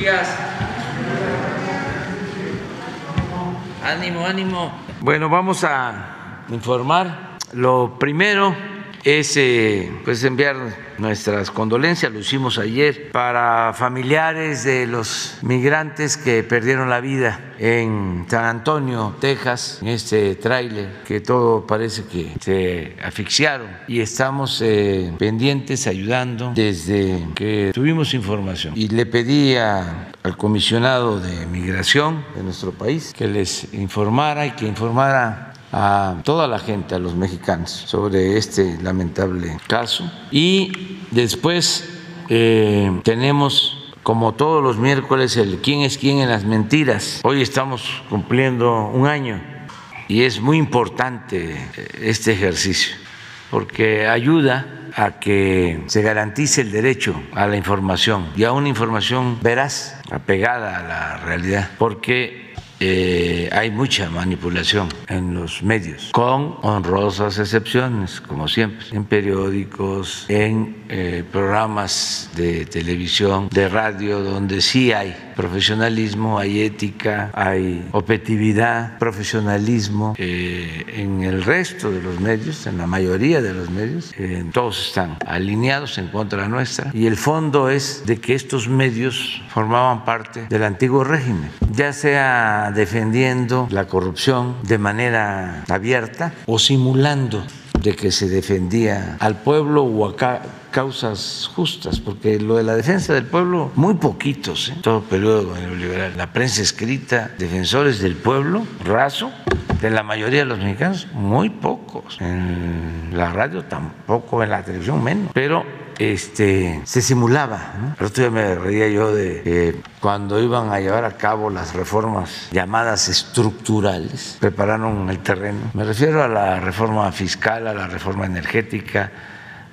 días. Ánimo, ánimo. Bueno, vamos a informar. Lo primero es eh, pues enviar nuestras condolencias, lo hicimos ayer, para familiares de los migrantes que perdieron la vida en San Antonio, Texas, en este tráiler, que todo parece que se asfixiaron y estamos eh, pendientes, ayudando desde que tuvimos información. Y le pedí al comisionado de migración de nuestro país que les informara y que informara a toda la gente, a los mexicanos, sobre este lamentable caso. Y después eh, tenemos como todos los miércoles, el quién es quién en las mentiras. Hoy estamos cumpliendo un año y es muy importante eh, este ejercicio porque ayuda a que se garantice el derecho a la información y a una información veraz, apegada a la realidad, porque eh, hay mucha manipulación en los medios, con honrosas excepciones, como siempre, en periódicos, en eh, programas de televisión, de radio, donde sí hay profesionalismo, hay ética, hay objetividad, profesionalismo. Eh, en el resto de los medios, en la mayoría de los medios, todos están alineados en contra nuestra y el fondo es de que estos medios formaban parte del antiguo régimen, ya sea defendiendo la corrupción de manera abierta o simulando de que se defendía al pueblo o a causas justas, porque lo de la defensa del pueblo, muy poquitos, ¿eh? todo periodo neoliberal, la prensa escrita, defensores del pueblo, raso, de la mayoría de los mexicanos, muy pocos, en la radio tampoco, en la televisión menos, pero este, se simulaba. ¿no? El me reía yo de cuando iban a llevar a cabo las reformas llamadas estructurales, prepararon el terreno. Me refiero a la reforma fiscal, a la reforma energética,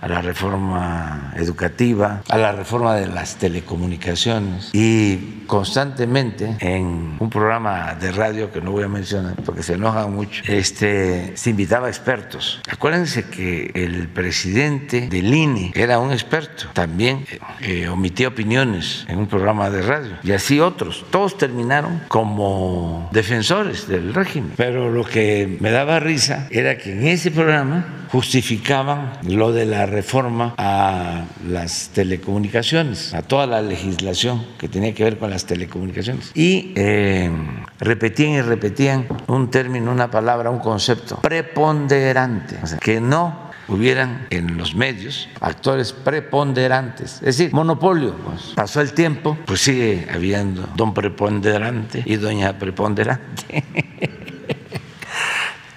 a la reforma educativa, a la reforma de las telecomunicaciones y constantemente en un programa de radio que no voy a mencionar porque se enojan mucho, este, se invitaba a expertos. Acuérdense que el presidente del INE era un experto, también eh, omitía opiniones en un programa de radio y así otros. Todos terminaron como defensores del régimen, pero lo que me daba risa era que en ese programa justificaban lo de la reforma a las telecomunicaciones, a toda la legislación que tenía que ver con las telecomunicaciones. Y eh, repetían y repetían un término, una palabra, un concepto preponderante, o sea, que no hubieran en los medios actores preponderantes, es decir, monopolio. Pues. Pasó el tiempo, pues sigue habiendo don preponderante y doña preponderante.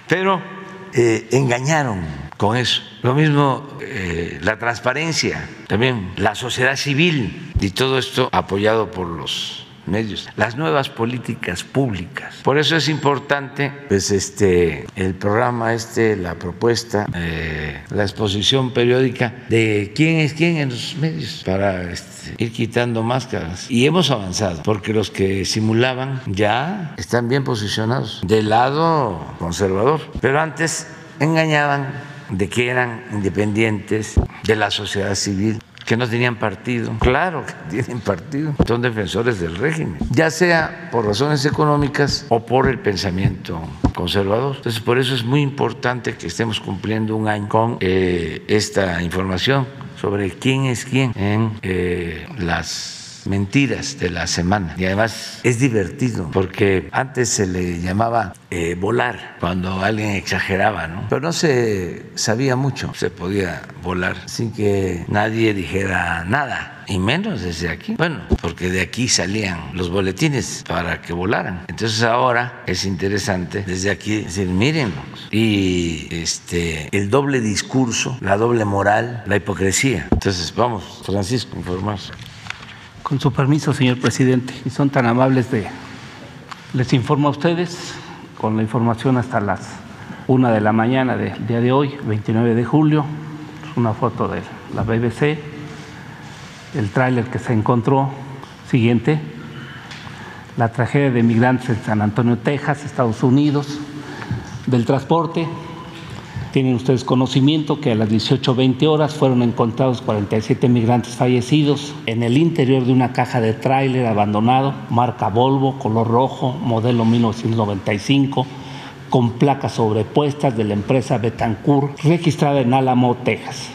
Pero eh, engañaron con eso. Lo mismo eh, la transparencia, también la sociedad civil y todo esto apoyado por los medios, las nuevas políticas públicas. Por eso es importante, pues, este, el programa este, la propuesta, eh, la exposición periódica de quién es quién en los medios para este, ir quitando máscaras. Y hemos avanzado, porque los que simulaban ya están bien posicionados del lado conservador, pero antes engañaban de que eran independientes de la sociedad civil que no tenían partido. Claro que tienen partido, son defensores del régimen, ya sea por razones económicas o por el pensamiento conservador. Entonces, por eso es muy importante que estemos cumpliendo un año con eh, esta información sobre quién es quién en eh, las mentiras de la semana. Y además es divertido porque antes se le llamaba eh, volar cuando alguien exageraba, ¿no? Pero no se sabía mucho, se podía volar sin que nadie dijera nada y menos desde aquí. Bueno, porque de aquí salían los boletines para que volaran. Entonces ahora es interesante desde aquí decir, miren, y este el doble discurso, la doble moral, la hipocresía. Entonces vamos, Francisco, informar. Con su permiso, señor presidente, y son tan amables de... Les informo a ustedes con la información hasta las una de la mañana del día de hoy, 29 de julio, una foto de la BBC, el tráiler que se encontró, siguiente, la tragedia de migrantes en San Antonio, Texas, Estados Unidos, del transporte, Tienen ustedes conocimiento que a las 18.20 horas fueron encontrados 47 migrantes fallecidos en el interior de una caja de tráiler abandonado, marca Volvo, color rojo, modelo 1995, con placas sobrepuestas de la empresa Betancourt, registrada en Álamo, Texas,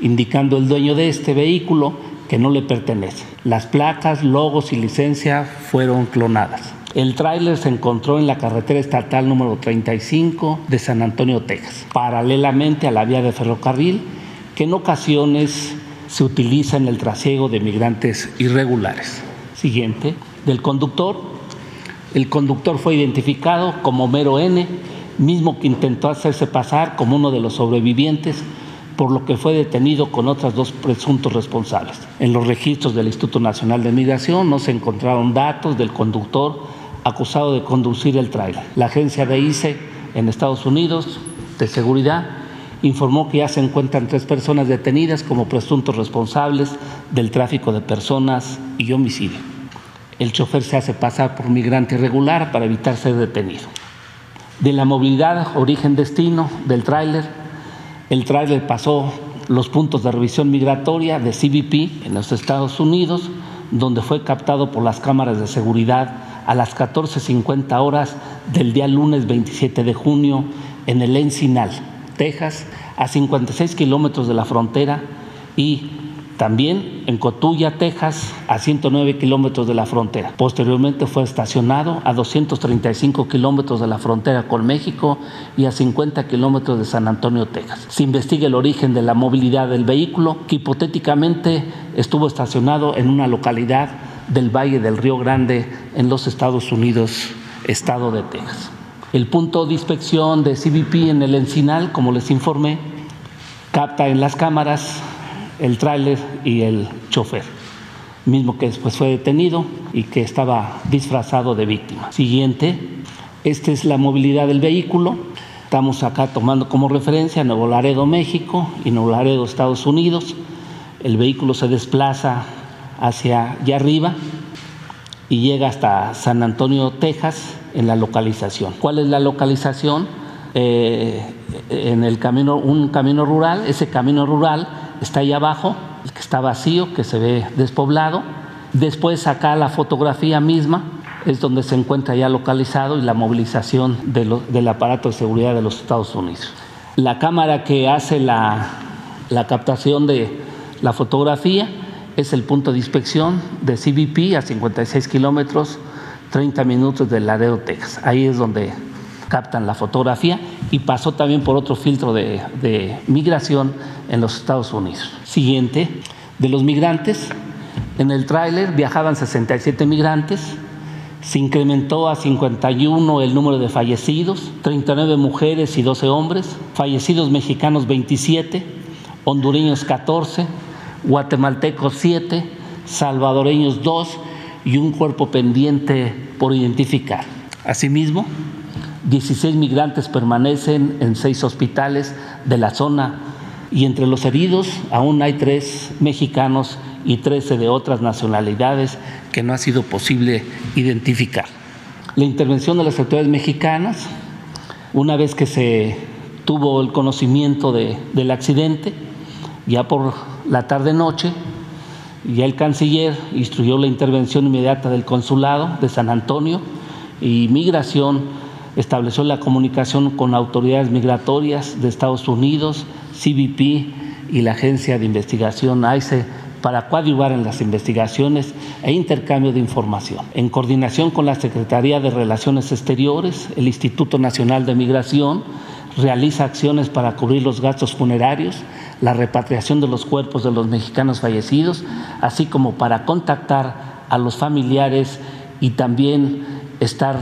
indicando el dueño de este vehículo que no le pertenece. Las placas, logos y licencia fueron clonadas. El tráiler se encontró en la carretera estatal número 35 de San Antonio, Texas, paralelamente a la vía de ferrocarril que en ocasiones se utiliza en el trasiego de migrantes irregulares. Siguiente, del conductor. El conductor fue identificado como Mero N, mismo que intentó hacerse pasar como uno de los sobrevivientes, por lo que fue detenido con otras dos presuntos responsables. En los registros del Instituto Nacional de Migración no se encontraron datos del conductor acusado de conducir el tráiler. La agencia de ICE en Estados Unidos de seguridad informó que ya se encuentran tres personas detenidas como presuntos responsables del tráfico de personas y homicidio. El chofer se hace pasar por migrante irregular para evitar ser detenido. De la movilidad origen-destino del tráiler, el tráiler pasó los puntos de revisión migratoria de CBP en los Estados Unidos, donde fue captado por las cámaras de seguridad a las 14.50 horas del día lunes 27 de junio en el Encinal, Texas, a 56 kilómetros de la frontera y también en Cotulla, Texas, a 109 kilómetros de la frontera. Posteriormente fue estacionado a 235 kilómetros de la frontera con México y a 50 kilómetros de San Antonio, Texas. Se investiga el origen de la movilidad del vehículo, que hipotéticamente estuvo estacionado en una localidad del Valle del Río Grande en los Estados Unidos, estado de Texas. El punto de inspección de CBP en el Encinal, como les informé, capta en las cámaras el tráiler y el chofer, mismo que después fue detenido y que estaba disfrazado de víctima. Siguiente, esta es la movilidad del vehículo. Estamos acá tomando como referencia Nuevo Laredo, México y Nuevo Laredo, Estados Unidos. El vehículo se desplaza hacia allá arriba y llega hasta San Antonio, Texas, en la localización. ¿Cuál es la localización? Eh, en el camino, un camino rural, ese camino rural está ahí abajo, el que está vacío, que se ve despoblado. Después acá la fotografía misma es donde se encuentra ya localizado y la movilización del aparato de seguridad de los Estados Unidos. La cámara que hace la, la captación de la fotografía es el punto de inspección de CBP a 56 kilómetros, 30 minutos de Laredo, Texas. Ahí es donde captan la fotografía y pasó también por otro filtro de, migración en los Estados Unidos. Siguiente, de los migrantes, en el tráiler viajaban 67 migrantes, se incrementó a 51 el número de fallecidos, 39 mujeres y 12 hombres, fallecidos mexicanos 27, hondureños 14, guatemaltecos 7, salvadoreños 2 y un cuerpo pendiente por identificar. Asimismo, 16 migrantes permanecen en seis hospitales de la zona y entre los heridos aún hay tres mexicanos y 13 de otras nacionalidades que no ha sido posible identificar. La intervención de las autoridades mexicanas, una vez que se tuvo el conocimiento del accidente, ya por la tarde-noche, ya el canciller instruyó la intervención inmediata del consulado de San Antonio y Migración estableció la comunicación con autoridades migratorias de Estados Unidos, CBP y la Agencia de Investigación AICE para coadyuvar en las investigaciones e intercambio de información. En coordinación con la Secretaría de Relaciones Exteriores, el Instituto Nacional de Migración realiza acciones para cubrir los gastos funerarios la repatriación de los cuerpos de los mexicanos fallecidos, así como para contactar a los familiares y también estar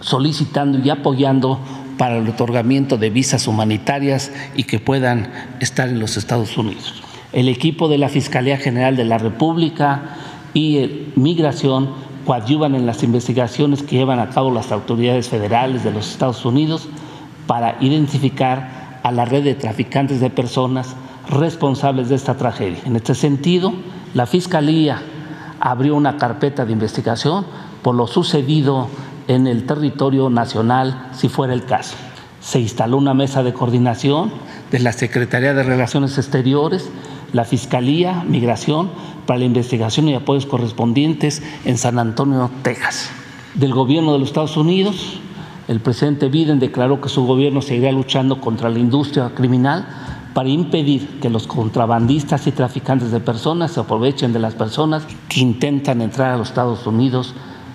solicitando y apoyando para el otorgamiento de visas humanitarias y que puedan estar en los Estados Unidos. El equipo de la Fiscalía General de la República y Migración coadyuvan en las investigaciones que llevan a cabo las autoridades federales de los Estados Unidos para identificar a la red de traficantes de personas responsables de esta tragedia. En este sentido, la Fiscalía abrió una carpeta de investigación por lo sucedido en el territorio nacional, si fuera el caso. Se instaló una mesa de coordinación de la Secretaría de Relaciones Exteriores, la Fiscalía, Migración, para la investigación y apoyos correspondientes en San Antonio, Texas. Del gobierno de los Estados Unidos, el presidente Biden declaró que su gobierno seguirá luchando contra la industria criminal para impedir que los contrabandistas y traficantes de personas se aprovechen de las personas que intentan entrar a los Estados Unidos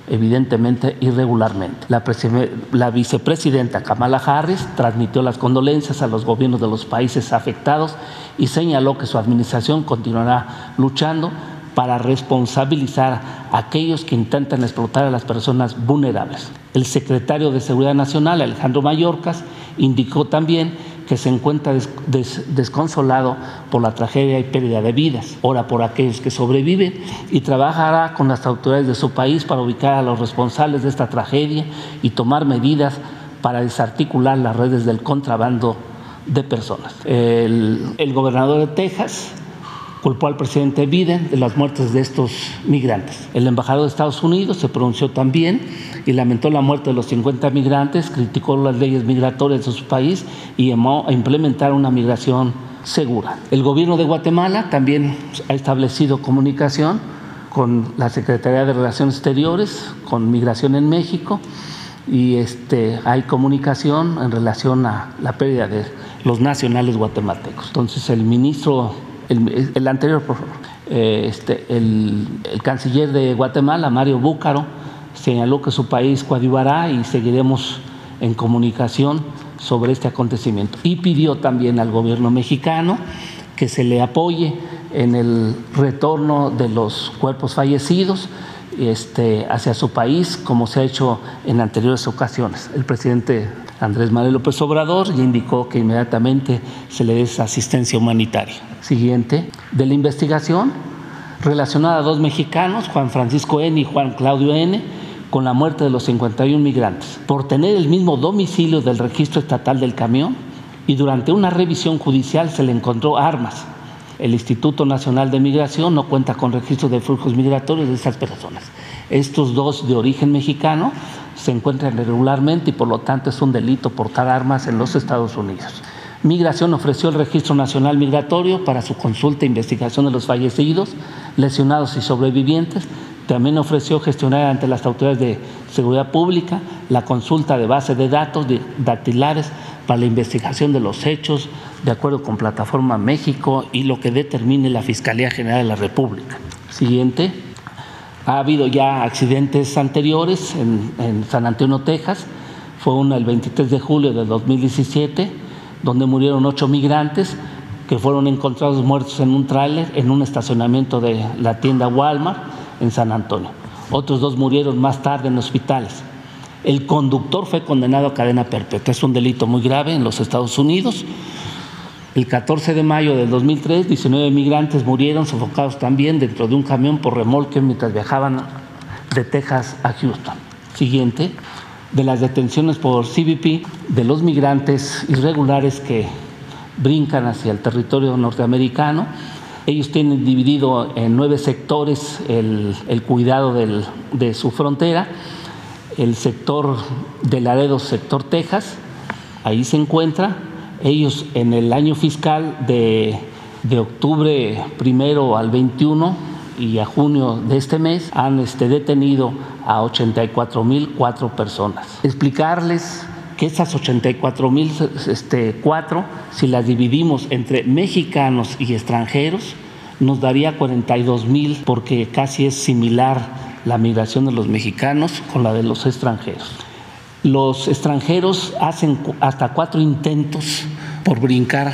evidentemente irregularmente. La, vicepresidenta Kamala Harris transmitió las condolencias a los gobiernos de los países afectados y señaló que su administración continuará luchando para responsabilizar a aquellos que intentan explotar a las personas vulnerables. El secretario de Seguridad Nacional, Alejandro Mayorkas, indicó también que se encuentra desconsolado por la tragedia y pérdida de vidas, ora por aquellos que sobreviven y trabajará con las autoridades de su país para ubicar a los responsables de esta tragedia y tomar medidas para desarticular las redes del contrabando de personas. El, el gobernador de Texas culpó al presidente Biden de las muertes de estos migrantes. El embajador de Estados Unidos se pronunció también y lamentó la muerte de los 50 migrantes, criticó las leyes migratorias de su país y llamó a implementar una migración segura. El gobierno de Guatemala también ha establecido comunicación con la Secretaría de Relaciones Exteriores, con Migración en México, y este, hay comunicación en relación a la pérdida de los nacionales guatemaltecos. Entonces el ministro el, anterior, por favor. Eh, este, el, canciller de Guatemala, Mario Búcaro, señaló que su país coadyuvará y seguiremos en comunicación sobre este acontecimiento. Y pidió también al gobierno mexicano que se le apoye en el retorno de los cuerpos fallecidos este, hacia su país, como se ha hecho en anteriores ocasiones. El presidente Andrés Manuel López Obrador y indicó que inmediatamente se le dé esa asistencia humanitaria. Siguiente, de la investigación relacionada a dos mexicanos, Juan Francisco N. y Juan Claudio N., con la muerte de los 51 migrantes, por tener el mismo domicilio del registro estatal del camión y durante una revisión judicial se le encontró armas. El Instituto Nacional de Migración no cuenta con registro de flujos migratorios de esas personas. Estos dos de origen mexicano se encuentran irregularmente y por lo tanto es un delito portar armas en los Estados Unidos. Migración ofreció el Registro Nacional Migratorio para su consulta e investigación de los fallecidos, lesionados y sobrevivientes. También ofreció gestionar ante las autoridades de seguridad pública la consulta de base de datos dactilares para la investigación de los hechos, de acuerdo con Plataforma México y lo que determine la Fiscalía General de la República. Siguiente. Ha habido ya accidentes anteriores en, San Antonio, Texas. Fue uno el 23 de julio de 2017, donde murieron ocho migrantes que fueron encontrados muertos en un tráiler en un estacionamiento de la tienda Walmart en San Antonio. Otros dos murieron más tarde en hospitales. El conductor fue condenado a cadena perpetua. Es un delito muy grave en los Estados Unidos. El 14 de mayo del 2003, 19 migrantes murieron sofocados también dentro de un camión por remolque mientras viajaban de Texas a Houston. Siguiente, de las detenciones por CBP de los migrantes irregulares que brincan hacia el territorio norteamericano. Ellos tienen dividido en nueve sectores el, cuidado de su frontera. El sector de Laredo, sector Texas, ahí se encuentra ellos en el año fiscal de, octubre primero al 21 y a junio de este mes han este, detenido a 84 mil cuatro personas. Explicarles que esas 84 mil este, cuatro, si las dividimos entre mexicanos y extranjeros, nos daría 42 mil porque casi es similar la migración de los mexicanos con la de los extranjeros. Los extranjeros hacen hasta cuatro intentos por brincar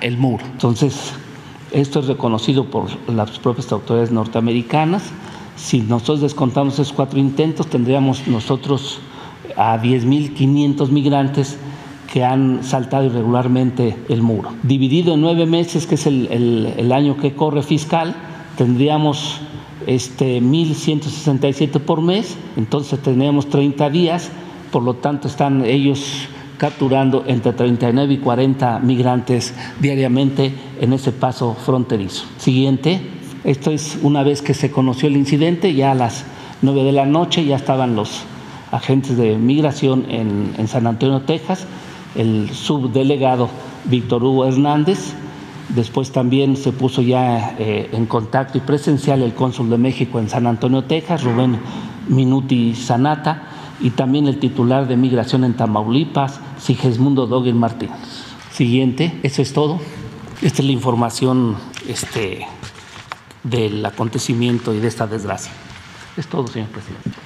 el muro. Entonces, esto es reconocido por las propias autoridades norteamericanas. Si nosotros descontamos esos cuatro intentos, tendríamos nosotros a 10.500 migrantes que han saltado irregularmente el muro. Dividido en nueve meses, que es el, año que corre fiscal, tendríamos este, 1.167 por mes, entonces tendríamos 30 días por lo tanto están ellos capturando entre 39 y 40 migrantes diariamente en ese paso fronterizo. Siguiente, esto es una vez que se conoció el incidente, ya a las 9 de la noche ya estaban los agentes de migración en, San Antonio, Texas, el subdelegado Víctor Hugo Hernández. Después también se puso ya eh, en contacto y presencial el cónsul de México en San Antonio, Texas, Rubén Minuti Sanata, y también el titular de Migración en Tamaulipas, Sigismundo Dogger Martínez. Siguiente, eso es todo. Esta es la información este, del acontecimiento y de esta desgracia. Es todo, señor presidente.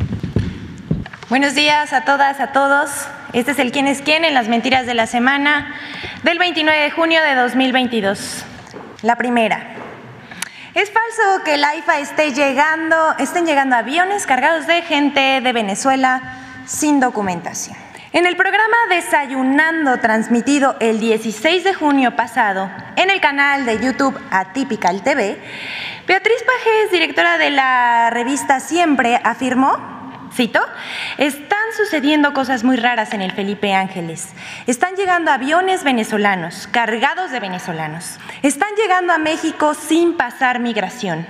Buenos días a todas, a todos. Este es el quién es quién en las mentiras de la semana del 29 de junio de 2022. La primera. Es falso que la IFA esté llegando, estén llegando aviones cargados de gente de Venezuela sin documentación. En el programa Desayunando, transmitido el 16 de junio pasado en el canal de YouTube Atypical TV, Beatriz Pajes, directora de la revista Siempre, afirmó, cito, están sucediendo cosas muy raras en el Felipe Ángeles. Están llegando aviones venezolanos, cargados de venezolanos. Están llegando a México sin pasar migración.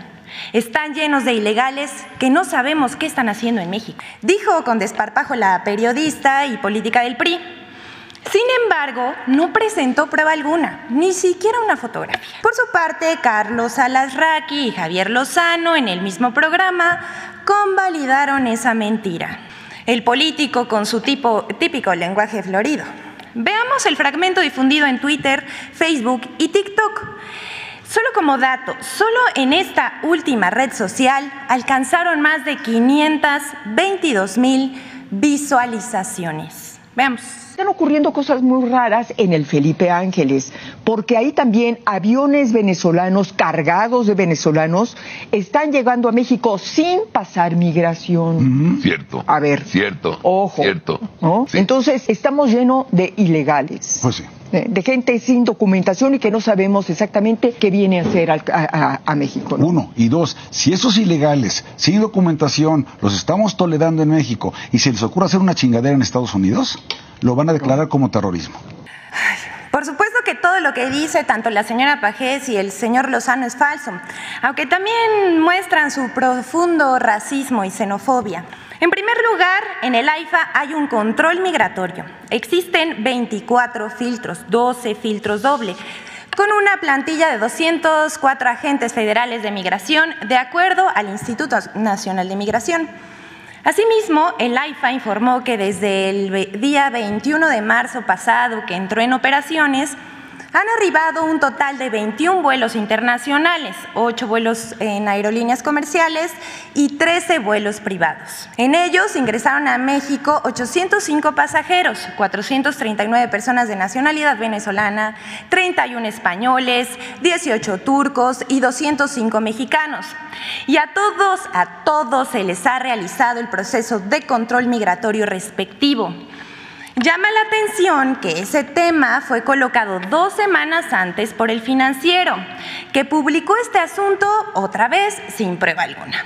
Están llenos de ilegales que no sabemos qué están haciendo en México. Dijo con desparpajo la periodista y política del PRI. Sin embargo, no presentó prueba alguna, ni siquiera una fotografía. Por su parte, Carlos Alasraqui y Javier Lozano, en el mismo programa, convalidaron esa mentira. El político con su tipo, típico lenguaje florido. Veamos el fragmento difundido en Twitter, Facebook y TikTok. Solo como dato, solo en esta última red social alcanzaron más de 522 mil visualizaciones. Veamos. Están ocurriendo cosas muy raras en el Felipe Ángeles, porque ahí también aviones venezolanos cargados de venezolanos están llegando a México sin pasar migración. Cierto. A ver. Cierto. Ojo. Cierto. ¿no? Sí. Entonces, estamos llenos de ilegales. Pues sí. de, de gente sin documentación y que no sabemos exactamente qué viene a hacer al- a, a- a México. ¿no? Uno. Y dos, si esos ilegales, sin documentación, los estamos tolerando en México y se les ocurre hacer una chingadera en Estados Unidos, lo van a declarar como terrorismo. Por supuesto que todo lo que dice tanto la señora Pajés y el señor Lozano es falso, aunque también muestran su profundo racismo y xenofobia. En primer lugar, en el AIFA hay un control migratorio. Existen 24 filtros, 12 filtros doble, con una plantilla de 204 agentes federales de migración, de acuerdo al Instituto Nacional de Migración. Asimismo, el AIFA informó que desde el día 21 de marzo pasado, que entró en operaciones, han arribado un total de 21 vuelos internacionales, 8 vuelos en aerolíneas comerciales y 13 vuelos privados. En ellos ingresaron a México 805 pasajeros, 439 personas de nacionalidad venezolana, 31 españoles, 18 turcos y 205 mexicanos. Y a todos, a todos se les ha realizado el proceso de control migratorio respectivo. Llama la atención que ese tema fue colocado dos semanas antes por el financiero, que publicó este asunto otra vez sin prueba alguna.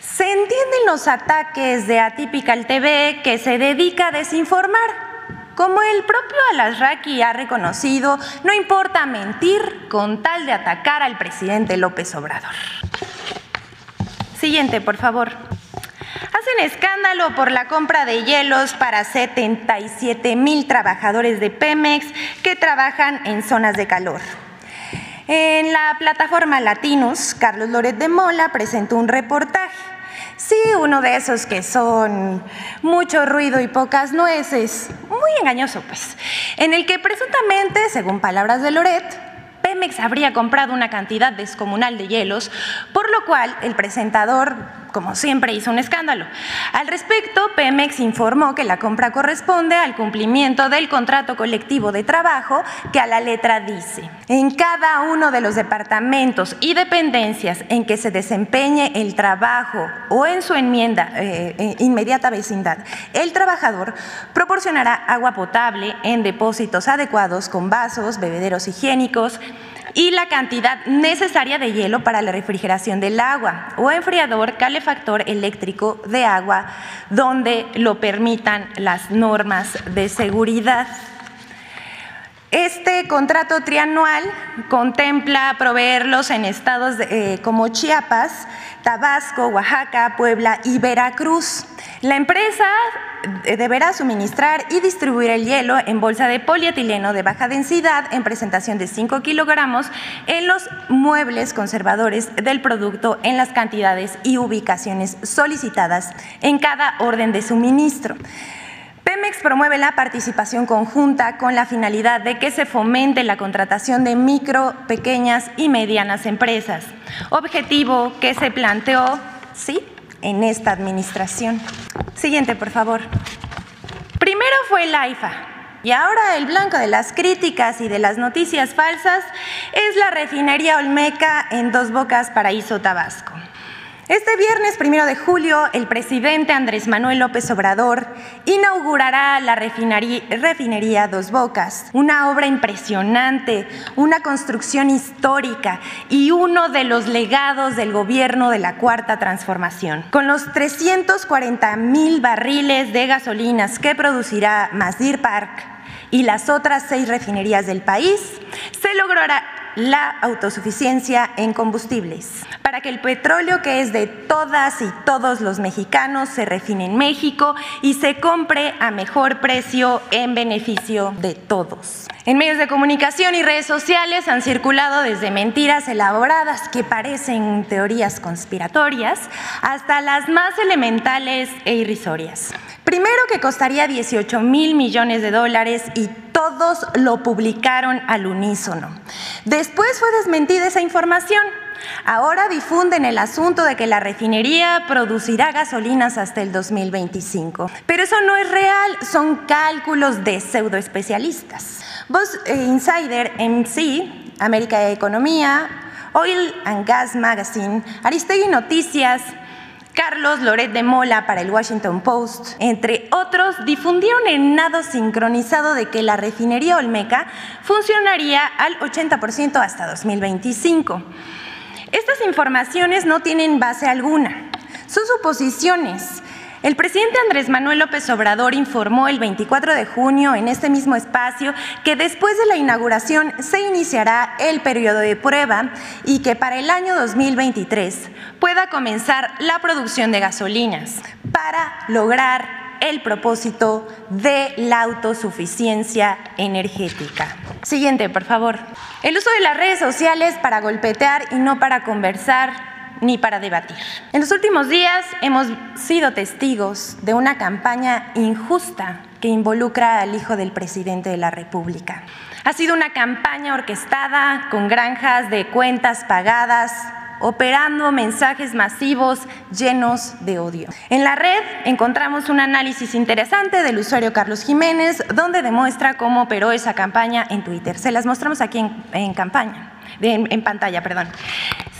Se entienden los ataques de Atypical TV que se dedica a desinformar. Como el propio Alasraqui ha reconocido, no importa mentir con tal de atacar al presidente López Obrador. Siguiente, por favor. Hacen escándalo por la compra de hielos para 77 mil trabajadores de Pemex que trabajan en zonas de calor. En la plataforma Latinos, Carlos Loret de Mola presentó un reportaje. Sí, uno de esos que son mucho ruido y pocas nueces, muy engañoso pues, en el que presuntamente, según palabras de Loret, Pemex habría comprado una cantidad descomunal de hielos, por lo cual el presentador, como siempre, hizo un escándalo. Al respecto, Pemex informó que la compra corresponde al cumplimiento del contrato colectivo de trabajo que a la letra dice, en cada uno de los departamentos y dependencias en que se desempeñe el trabajo o en su enmienda eh, eh, inmediata vecindad, el trabajador proporcionará agua potable en depósitos adecuados con vasos, bebederos higiénicos, y la cantidad necesaria de hielo para la refrigeración del agua o enfriador calefactor eléctrico de agua donde lo permitan las normas de seguridad. Este contrato trianual contempla proveerlos en estados eh, como Chiapas, Tabasco, Oaxaca, Puebla y Veracruz. La empresa deberá suministrar y distribuir el hielo en bolsa de polietileno de baja densidad en presentación de 5 kilogramos en los muebles conservadores del producto en las cantidades y ubicaciones solicitadas en cada orden de suministro. Pemex promueve la participación conjunta con la finalidad de que se fomente la contratación de micro, pequeñas y medianas empresas, objetivo que se planteó, sí, en esta administración. Siguiente, por favor. Primero fue el AIFA, y ahora el blanco de las críticas y de las noticias falsas es la refinería Olmeca en Dos Bocas, Paraíso, Tabasco. Este viernes primero de julio, el presidente Andrés Manuel López Obrador inaugurará la refinería, Dos Bocas, una obra impresionante, una construcción histórica y uno de los legados del gobierno de la Cuarta Transformación. Con los 340 mil barriles de gasolinas que producirá Mazdir Park y las otras seis refinerías del país, se logrará la autosuficiencia en combustibles, para que el petróleo que es de todas y todos los mexicanos se refine en México y se compre a mejor precio en beneficio de todos. En medios de comunicación y redes sociales han circulado desde mentiras elaboradas que parecen teorías conspiratorias hasta las más elementales e irrisorias. Primero que costaría 18 mil millones de dólares y todos lo publicaron al unísono. Después fue desmentida esa información. Ahora difunden el asunto de que la refinería producirá gasolinas hasta el 2025. Pero eso no es real, son cálculos de pseudoespecialistas. Vos eh, Insider, MC, América Economía, Oil and Gas Magazine, Aristegui Noticias, Carlos Loret de Mola para el Washington Post, entre otros, difundieron el nado sincronizado de que la refinería Olmeca funcionaría al 80% hasta 2025. Estas informaciones no tienen base alguna, son suposiciones el presidente Andrés Manuel López Obrador informó el 24 de junio en este mismo espacio que después de la inauguración se iniciará el periodo de prueba y que para el año 2023 pueda comenzar la producción de gasolinas para lograr el propósito de la autosuficiencia energética. Siguiente, por favor. El uso de las redes sociales para golpetear y no para conversar ni para debatir. En los últimos días hemos sido testigos de una campaña injusta que involucra al hijo del presidente de la República. Ha sido una campaña orquestada con granjas de cuentas pagadas, operando mensajes masivos llenos de odio. En la red encontramos un análisis interesante del usuario Carlos Jiménez, donde demuestra cómo operó esa campaña en Twitter. Se las mostramos aquí en, campaña, en pantalla, perdón.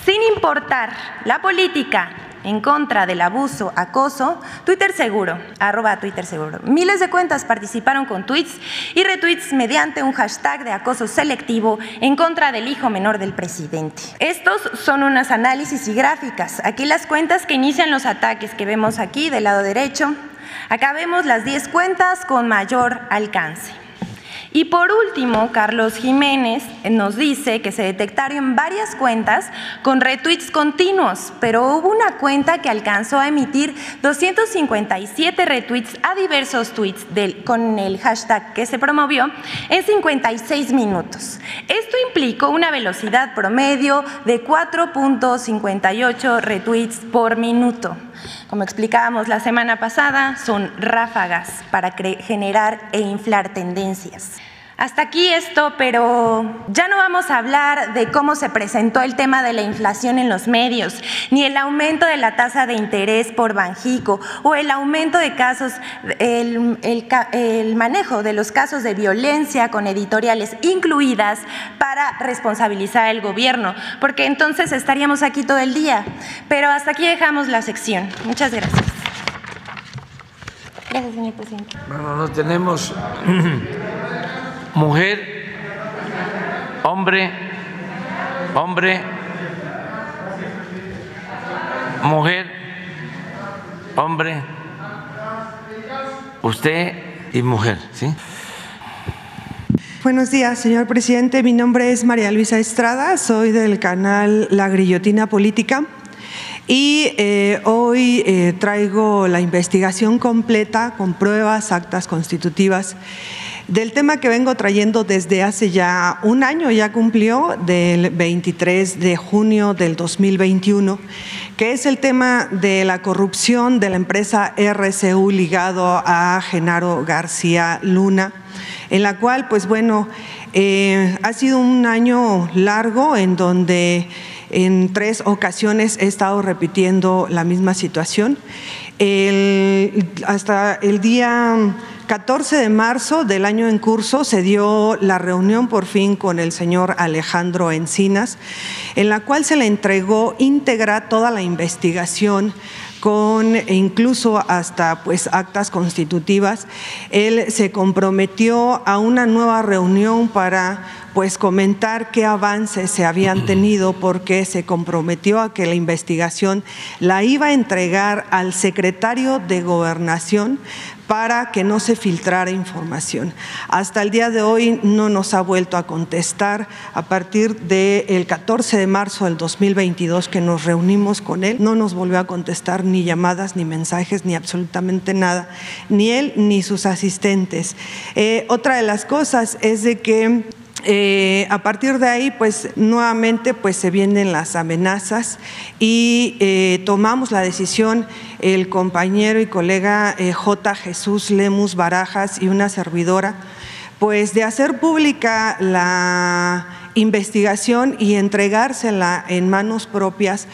Sin importar la política en contra del abuso, acoso, Twitter Seguro, arroba Twitter Seguro. Miles de cuentas participaron con tweets y retweets mediante un hashtag de acoso selectivo en contra del hijo menor del presidente. Estos son unos análisis y gráficas. Aquí las cuentas que inician los ataques que vemos aquí del lado derecho. Acá vemos las 10 cuentas con mayor alcance. Y por último, Carlos Jiménez nos dice que se detectaron varias cuentas con retweets continuos, pero hubo una cuenta que alcanzó a emitir 257 retweets a diversos tweets con el hashtag que se promovió en 56 minutos. Esto implicó una velocidad promedio de 4.58 retweets por minuto. Como explicábamos la semana pasada, son ráfagas para generar e inflar tendencias. Hasta aquí esto, pero ya no vamos a hablar de cómo se presentó el tema de la inflación en los medios, ni el aumento de la tasa de interés por Banjico o el aumento de casos, el, manejo de los casos de violencia con editoriales incluidas para responsabilizar al gobierno, porque entonces estaríamos aquí todo el día. Pero hasta aquí dejamos la sección. Muchas gracias. Gracias, señor presidente. Bueno, no tenemos mujer, hombre, hombre, mujer, hombre, usted y mujer, ¿sí? Buenos días, señor presidente. Mi nombre es María Luisa Estrada, soy del canal La Grillotina Política. Y eh, hoy eh, traigo la investigación completa con pruebas, actas constitutivas del tema que vengo trayendo desde hace ya un año, ya cumplió, del 23 de junio del 2021, que es el tema de la corrupción de la empresa RCU ligado a Genaro García Luna, en la cual, pues bueno, eh, ha sido un año largo en donde en tres ocasiones he estado repitiendo la misma situación. hasta el día 14 de marzo del año en curso se dio la reunión por fin con el señor Alejandro Encinas, en la cual se le entregó íntegra toda la investigación con incluso hasta pues actas constitutivas. Él se comprometió a una nueva reunión para pues comentar qué avances se habían tenido porque se comprometió a que la investigación la iba a entregar al secretario de Gobernación para que no se filtrara información. Hasta el día de hoy no nos ha vuelto a contestar. A partir del 14 de marzo del 2022 que nos reunimos con él, no nos volvió a contestar ni llamadas, ni mensajes, ni absolutamente nada, ni él ni sus asistentes. Eh, otra de las cosas es de que eh, a partir de ahí, pues nuevamente pues, se vienen las amenazas y eh, tomamos la decisión, el compañero y colega eh, J. Jesús Lemus Barajas y una servidora, pues de hacer pública la investigación y entregársela en manos propias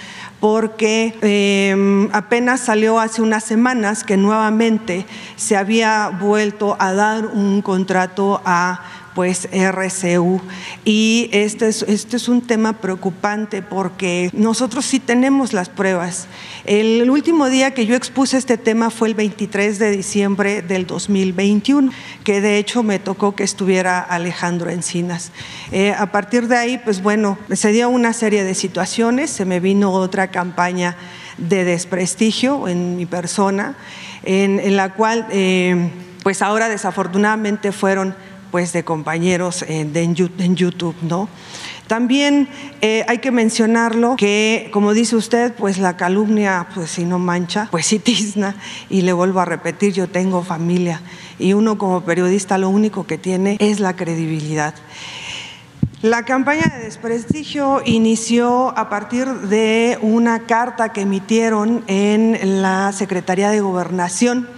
porque em, apenas salió hace unas semanas que nuevamente se había vuelto a dar un contrato a pues RCU. Y este es, este es un tema preocupante porque nosotros sí tenemos las pruebas. El último día que yo expuse este tema fue el 23 de diciembre del 2021, que de hecho me tocó que estuviera Alejandro Encinas. Eh, a partir de ahí, pues bueno, se dio una serie de situaciones, se me vino otra campaña de desprestigio en mi persona, en, la cual, eh, pues ahora desafortunadamente fueron pues de compañeros eh, en YouTube, ¿no? También eh, hay que mencionarlo que, como dice usted, pues la calumnia, pues si no mancha, pues sí tizna. Y le vuelvo a repetir, yo tengo familia y uno como periodista lo único que tiene es la credibilidad. La campaña de desprestigio inició a partir de una carta que emitieron en la Secretaría de Gobernación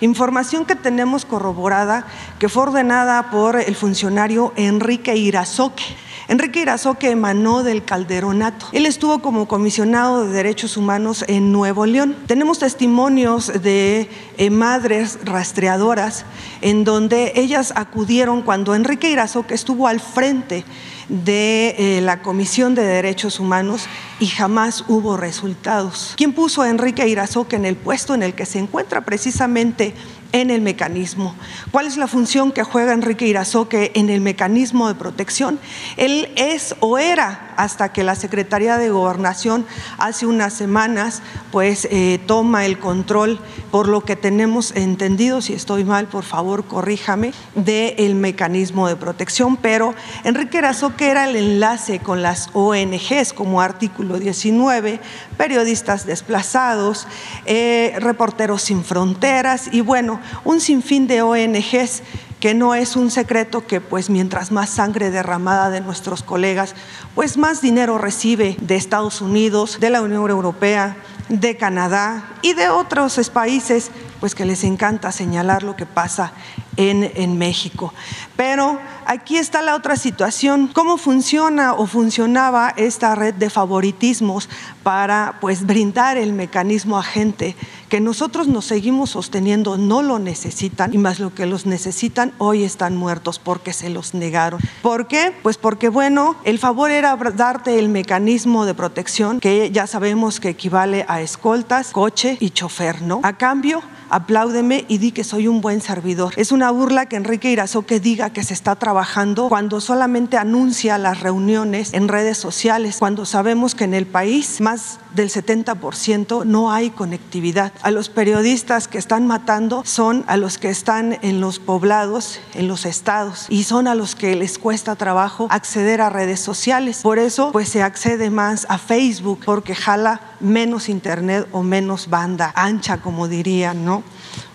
Información que tenemos corroborada que fue ordenada por el funcionario Enrique Irazoque. Enrique Irazoque emanó del Calderonato. Él estuvo como comisionado de derechos humanos en Nuevo León. Tenemos testimonios de eh, madres rastreadoras en donde ellas acudieron cuando Enrique Irazoque estuvo al frente de eh, la Comisión de Derechos Humanos y jamás hubo resultados. ¿Quién puso a Enrique Irazoque en el puesto en el que se encuentra precisamente en el mecanismo. ¿Cuál es la función que juega Enrique Irazoque en el mecanismo de protección? Él es o era hasta que la Secretaría de Gobernación hace unas semanas pues eh, toma el control. Por lo que tenemos entendido, si estoy mal por favor corríjame, del mecanismo de protección, pero Enrique Irazoque era el enlace con las ONGs como artículo 19, periodistas desplazados, eh, reporteros sin fronteras y bueno, un sinfín de ONGs que no es un secreto que pues mientras más sangre derramada de nuestros colegas, pues más dinero recibe de Estados Unidos, de la Unión Europea, de Canadá y de otros países, pues que les encanta señalar lo que pasa en, en México. Pero aquí está la otra situación, cómo funciona o funcionaba esta red de favoritismos para pues brindar el mecanismo a gente que nosotros nos seguimos sosteniendo no lo necesitan y más lo que los necesitan hoy están muertos porque se los negaron. ¿Por qué? Pues porque bueno, el favor era darte el mecanismo de protección que ya sabemos que equivale a escoltas, coche y chofer, ¿no? A cambio, apláudeme y di que soy un buen servidor. Es una burla que Enrique Irazoque diga que se está trabajando cuando solamente anuncia las reuniones en redes sociales, cuando sabemos que en el país más del 70% no hay conectividad. A los periodistas que están matando son a los que están en los poblados, en los estados, y son a los que les cuesta trabajo acceder a redes sociales. Por eso, pues se accede más a Facebook, porque jala menos internet o menos banda ancha, como dirían, ¿no?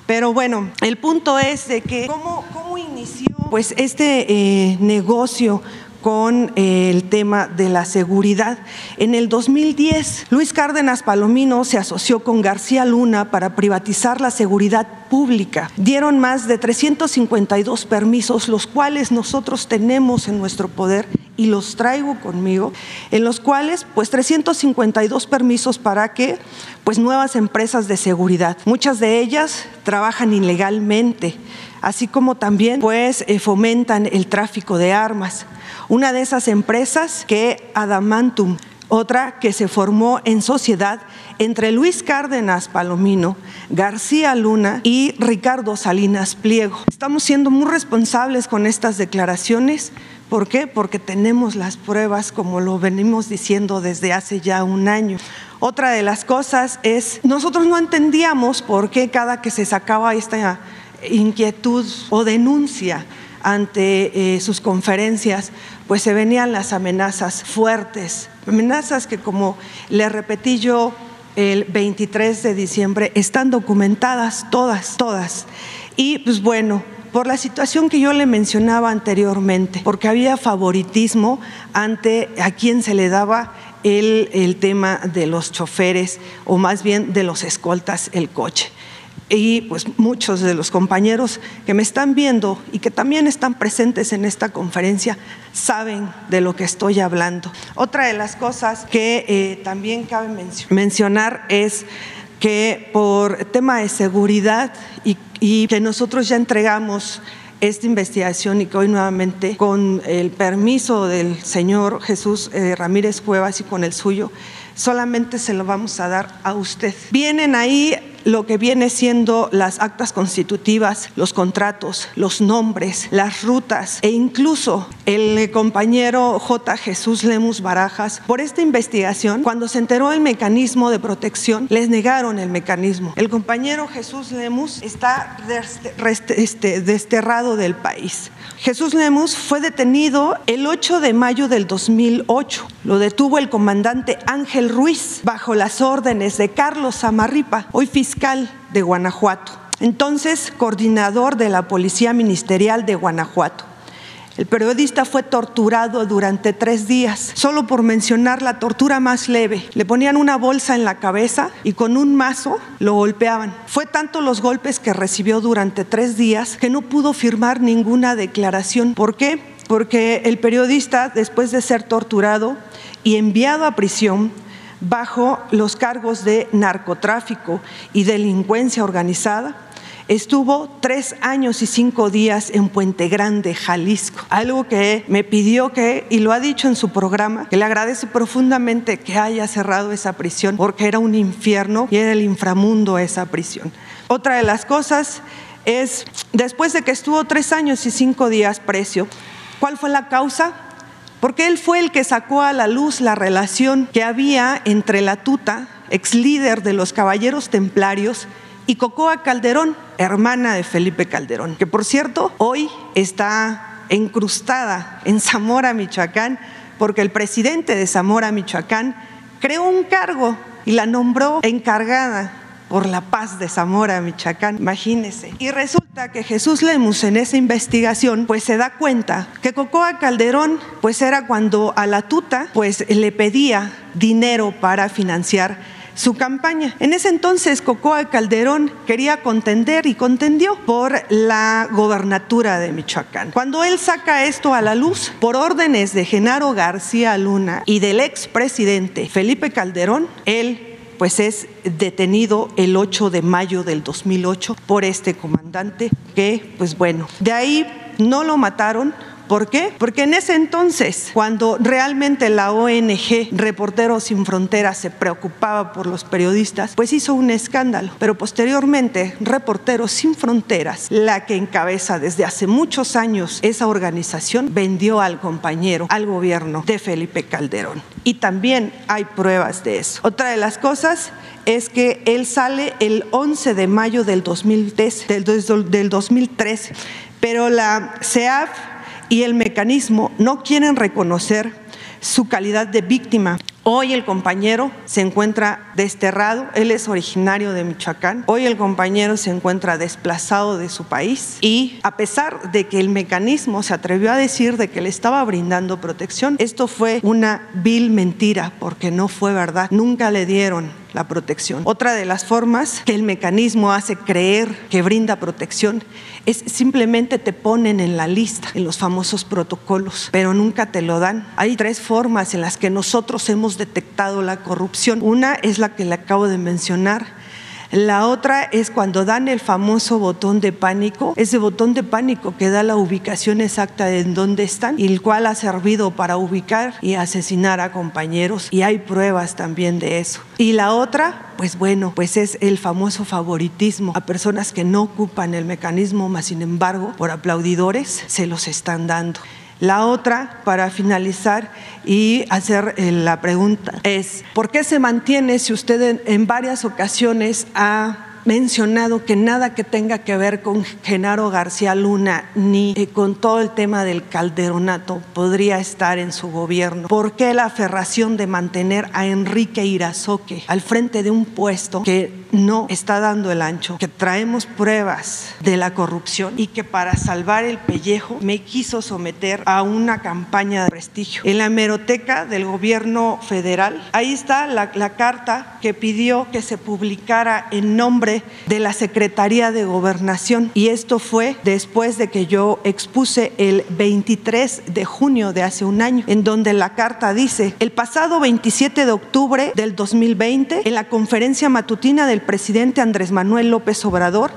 Pero bueno, el punto es de que cómo, cómo inició pues este eh, negocio con eh, el tema de la seguridad. En el 2010, Luis Cárdenas Palomino se asoció con García Luna para privatizar la seguridad pública. Dieron más de 352 permisos, los cuales nosotros tenemos en nuestro poder y los traigo conmigo, en los cuales pues 352 permisos para que pues nuevas empresas de seguridad, muchas de ellas trabajan ilegalmente, así como también pues eh, fomentan el tráfico de armas. Una de esas empresas que Adamantum, otra que se formó en sociedad entre Luis Cárdenas Palomino, García Luna y Ricardo Salinas Pliego. Estamos siendo muy responsables con estas declaraciones ¿Por qué? Porque tenemos las pruebas, como lo venimos diciendo desde hace ya un año. Otra de las cosas es, nosotros no entendíamos por qué cada que se sacaba esta inquietud o denuncia ante eh, sus conferencias, pues se venían las amenazas fuertes, amenazas que como le repetí yo el 23 de diciembre, están documentadas todas, todas. Y pues bueno, por la situación que yo le mencionaba anteriormente, porque había favoritismo ante a quien se le daba el, el tema de los choferes o más bien de los escoltas el coche y pues muchos de los compañeros que me están viendo y que también están presentes en esta conferencia saben de lo que estoy hablando. Otra de las cosas que eh, también cabe mencionar es que por tema de seguridad y, que nosotros ya entregamos esta investigación y que hoy nuevamente con el permiso del señor Jesús eh, Ramírez Cuevas y con el suyo, solamente se lo vamos a dar a usted. Vienen ahí lo que viene siendo las actas constitutivas, los contratos, los nombres, las rutas e incluso el compañero J. Jesús Lemus Barajas, por esta investigación, cuando se enteró el mecanismo de protección, les negaron el mecanismo. El compañero Jesús Lemus está este, desterrado del país. Jesús Lemus fue detenido el 8 de mayo del 2008. Lo detuvo el comandante Ángel Ruiz bajo las órdenes de Carlos Zamarripa, hoy fiscal de Guanajuato, entonces coordinador de la Policía Ministerial de Guanajuato. El periodista fue torturado durante tres días, solo por mencionar la tortura más leve. Le ponían una bolsa en la cabeza y con un mazo lo golpeaban. Fue tanto los golpes que recibió durante tres días que no pudo firmar ninguna declaración. ¿Por qué? Porque el periodista, después de ser torturado y enviado a prisión, bajo los cargos de narcotráfico y delincuencia organizada, Estuvo tres años y cinco días en Puente Grande, Jalisco. Algo que me pidió que, y lo ha dicho en su programa, que le agradece profundamente que haya cerrado esa prisión, porque era un infierno y era el inframundo esa prisión. Otra de las cosas es, después de que estuvo tres años y cinco días preso, ¿cuál fue la causa? Porque él fue el que sacó a la luz la relación que había entre la tuta, ex líder de los caballeros templarios, y Cocoa Calderón, hermana de Felipe Calderón, que por cierto hoy está encrustada en Zamora, Michoacán, porque el presidente de Zamora, Michoacán, creó un cargo y la nombró encargada por la paz de Zamora, Michoacán, imagínese. Y resulta que Jesús Lemus en esa investigación pues se da cuenta que Cocoa Calderón pues era cuando a la tuta pues le pedía dinero para financiar su campaña. En ese entonces Cocoa Calderón quería contender y contendió por la gobernatura de Michoacán. Cuando él saca esto a la luz, por órdenes de Genaro García Luna y del expresidente Felipe Calderón, él pues es detenido el 8 de mayo del 2008 por este comandante que, pues bueno, de ahí no lo mataron, ¿Por qué? Porque en ese entonces, cuando realmente la ONG Reporteros Sin Fronteras se preocupaba por los periodistas, pues hizo un escándalo. Pero posteriormente, Reporteros Sin Fronteras, la que encabeza desde hace muchos años esa organización, vendió al compañero, al gobierno de Felipe Calderón. Y también hay pruebas de eso. Otra de las cosas es que él sale el 11 de mayo del 2013, del, 2013 pero la CEAF y el mecanismo no quieren reconocer su calidad de víctima. Hoy el compañero se encuentra desterrado, él es originario de Michoacán, hoy el compañero se encuentra desplazado de su país y a pesar de que el mecanismo se atrevió a decir de que le estaba brindando protección, esto fue una vil mentira porque no fue verdad, nunca le dieron la protección. Otra de las formas que el mecanismo hace creer que brinda protección es simplemente te ponen en la lista, en los famosos protocolos, pero nunca te lo dan. Hay tres formas en las que nosotros hemos detectado la corrupción. Una es la que le acabo de mencionar, la otra es cuando dan el famoso botón de pánico, ese botón de pánico que da la ubicación exacta de en dónde están y el cual ha servido para ubicar y asesinar a compañeros y hay pruebas también de eso. Y la otra, pues bueno, pues es el famoso favoritismo a personas que no ocupan el mecanismo, mas sin embargo, por aplaudidores se los están dando. La otra, para finalizar y hacer eh, la pregunta, es, ¿por qué se mantiene si usted en, varias ocasiones ha mencionado que nada que tenga que ver con Genaro García Luna ni eh, con todo el tema del calderonato podría estar en su gobierno. ¿Por qué la aferración de mantener a Enrique Irazoque al frente de un puesto que no está dando el ancho, que traemos pruebas de la corrupción y que para salvar el pellejo me quiso someter a una campaña de prestigio? En la hemeroteca del gobierno federal, ahí está la, la carta que pidió que se publicara en nombre de la Secretaría de Gobernación y esto fue después de que yo expuse el 23 de junio de hace un año, en donde la carta dice, el pasado 27 de octubre del 2020, en la conferencia matutina del presidente Andrés Manuel López Obrador,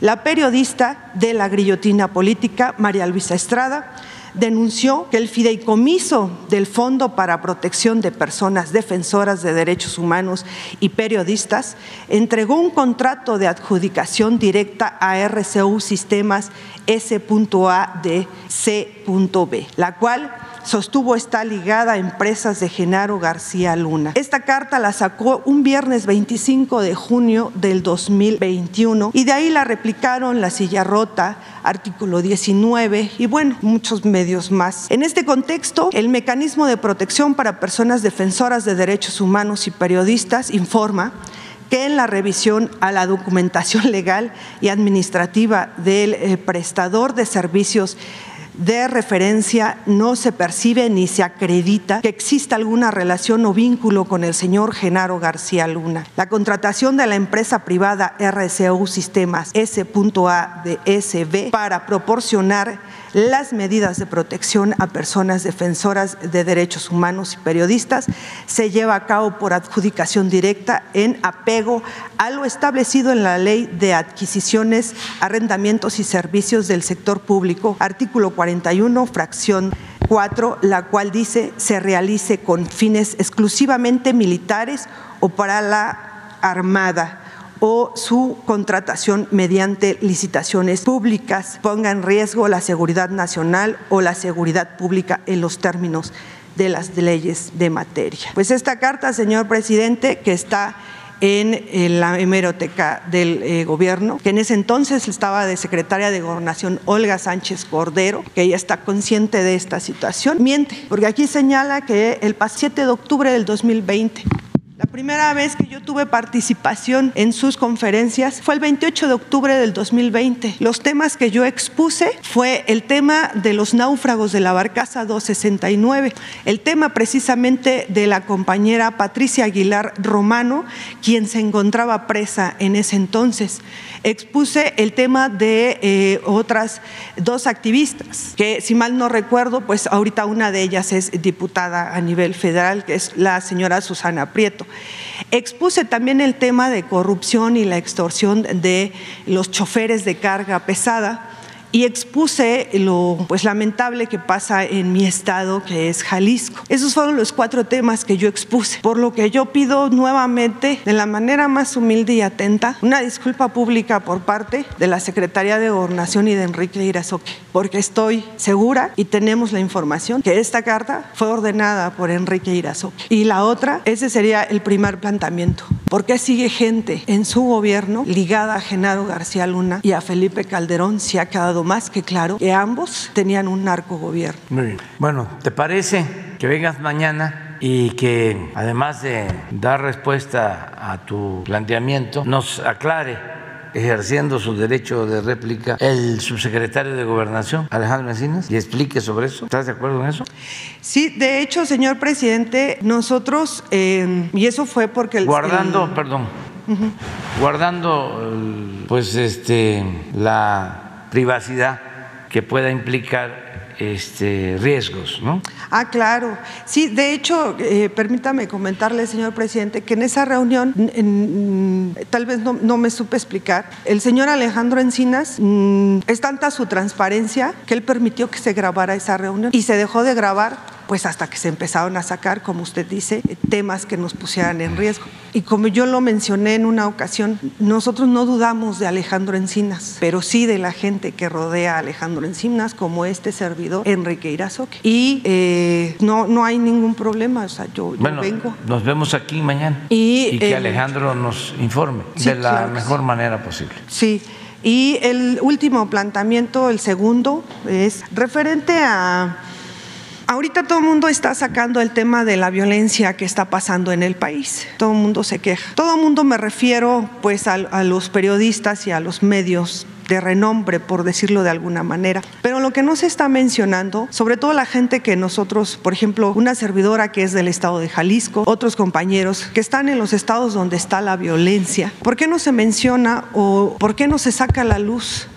la periodista de la grillotina política, María Luisa Estrada, denunció que el fideicomiso del Fondo para Protección de Personas Defensoras de Derechos Humanos y Periodistas entregó un contrato de adjudicación directa a RCU Sistemas S.A C.B, la cual sostuvo está ligada a empresas de Genaro García Luna. Esta carta la sacó un viernes 25 de junio del 2021 y de ahí la replicaron La Silla Rota, artículo 19 y bueno, muchos medios más. En este contexto, el mecanismo de protección para personas defensoras de derechos humanos y periodistas informa que en la revisión a la documentación legal y administrativa del eh, prestador de servicios de referencia no se percibe ni se acredita que exista alguna relación o vínculo con el señor Genaro García Luna. La contratación de la empresa privada RCU Sistemas S.A. de SB para proporcionar las medidas de protección a personas defensoras de derechos humanos y periodistas se lleva a cabo por adjudicación directa en apego a lo establecido en la Ley de Adquisiciones, Arrendamientos y Servicios del Sector Público, artículo 41, fracción 4, la cual dice se realice con fines exclusivamente militares o para la Armada o su contratación mediante licitaciones públicas ponga en riesgo la seguridad nacional o la seguridad pública en los términos de las leyes de materia. Pues esta carta, señor presidente, que está en, la hemeroteca del eh, gobierno, que en ese entonces estaba de secretaria de gobernación Olga Sánchez Cordero, que ella está consciente de esta situación, miente, porque aquí señala que el 7 de octubre del 2020 la primera vez que yo tuve participación en sus conferencias fue el 28 de octubre del 2020. Los temas que yo expuse fue el tema de los náufragos de la barcaza 269, el tema precisamente de la compañera Patricia Aguilar Romano, quien se encontraba presa en ese entonces. Expuse el tema de eh, otras dos activistas, que si mal no recuerdo, pues ahorita una de ellas es diputada a nivel federal, que es la señora Susana Prieto. Expuse también el tema de corrupción y la extorsión de los choferes de carga pesada y expuse lo pues lamentable que pasa en mi estado que es Jalisco. Esos fueron los cuatro temas que yo expuse, por lo que yo pido nuevamente de la manera más humilde y atenta una disculpa pública por parte de la Secretaría de Gobernación y de Enrique Irazoque, porque estoy segura y tenemos la información que esta carta fue ordenada por Enrique Irazoque. Y la otra, ese sería el primer planteamiento. ¿Por qué sigue gente en su gobierno ligada a Genaro García Luna y a Felipe Calderón si ha quedado más que claro que ambos tenían un narcogobierno? Muy bien. Bueno, ¿te parece que vengas mañana y que además de dar respuesta a tu planteamiento, nos aclare ejerciendo su derecho de réplica el subsecretario de Gobernación, Alejandro Encinas, y explique sobre eso. ¿Estás de acuerdo en eso? Sí, de hecho, señor presidente, nosotros, eh, y eso fue porque... El, Guardando, el- perdón, guardando pues este la privacidad que pueda implicar este riesgos, ¿no? Ah, claro. Sí, de hecho, eh, permítame comentarle, señor presidente, que en esa reunión, en- tal vez no, no me supe explicar, el señor Alejandro Encinas, mm, es tanta su transparencia que él permitió que se grabara esa reunión y se dejó de grabar pues hasta que se empezaron a sacar, como usted dice, temas que nos pusieran en riesgo. Y como yo lo mencioné en una ocasión, nosotros no dudamos de Alejandro Encinas, pero sí de la gente que rodea a Alejandro Encinas, como este servidor, Enrique Irazoque. Y eh, no, no hay ningún problema, o sea, yo, yo Bueno, vengo. nos vemos aquí mañana Y, que eh, Alejandro nos informe sí, de la claro mejor sí. manera posible. Sí. Y el último planteamiento, el segundo, es referente a... Ahorita todo el mundo está sacando el tema de la violencia que está pasando en el país. Todo el mundo se queja. Todo el mundo me refiero pues a, a los periodistas y a los medios de renombre, por decirlo de alguna manera. Pero lo que no se está mencionando, sobre todo la gente que nosotros, por ejemplo, una servidora que es del estado de Jalisco, otros compañeros que están en los estados donde está la violencia, ¿por qué no se menciona o por qué no se saca a la luz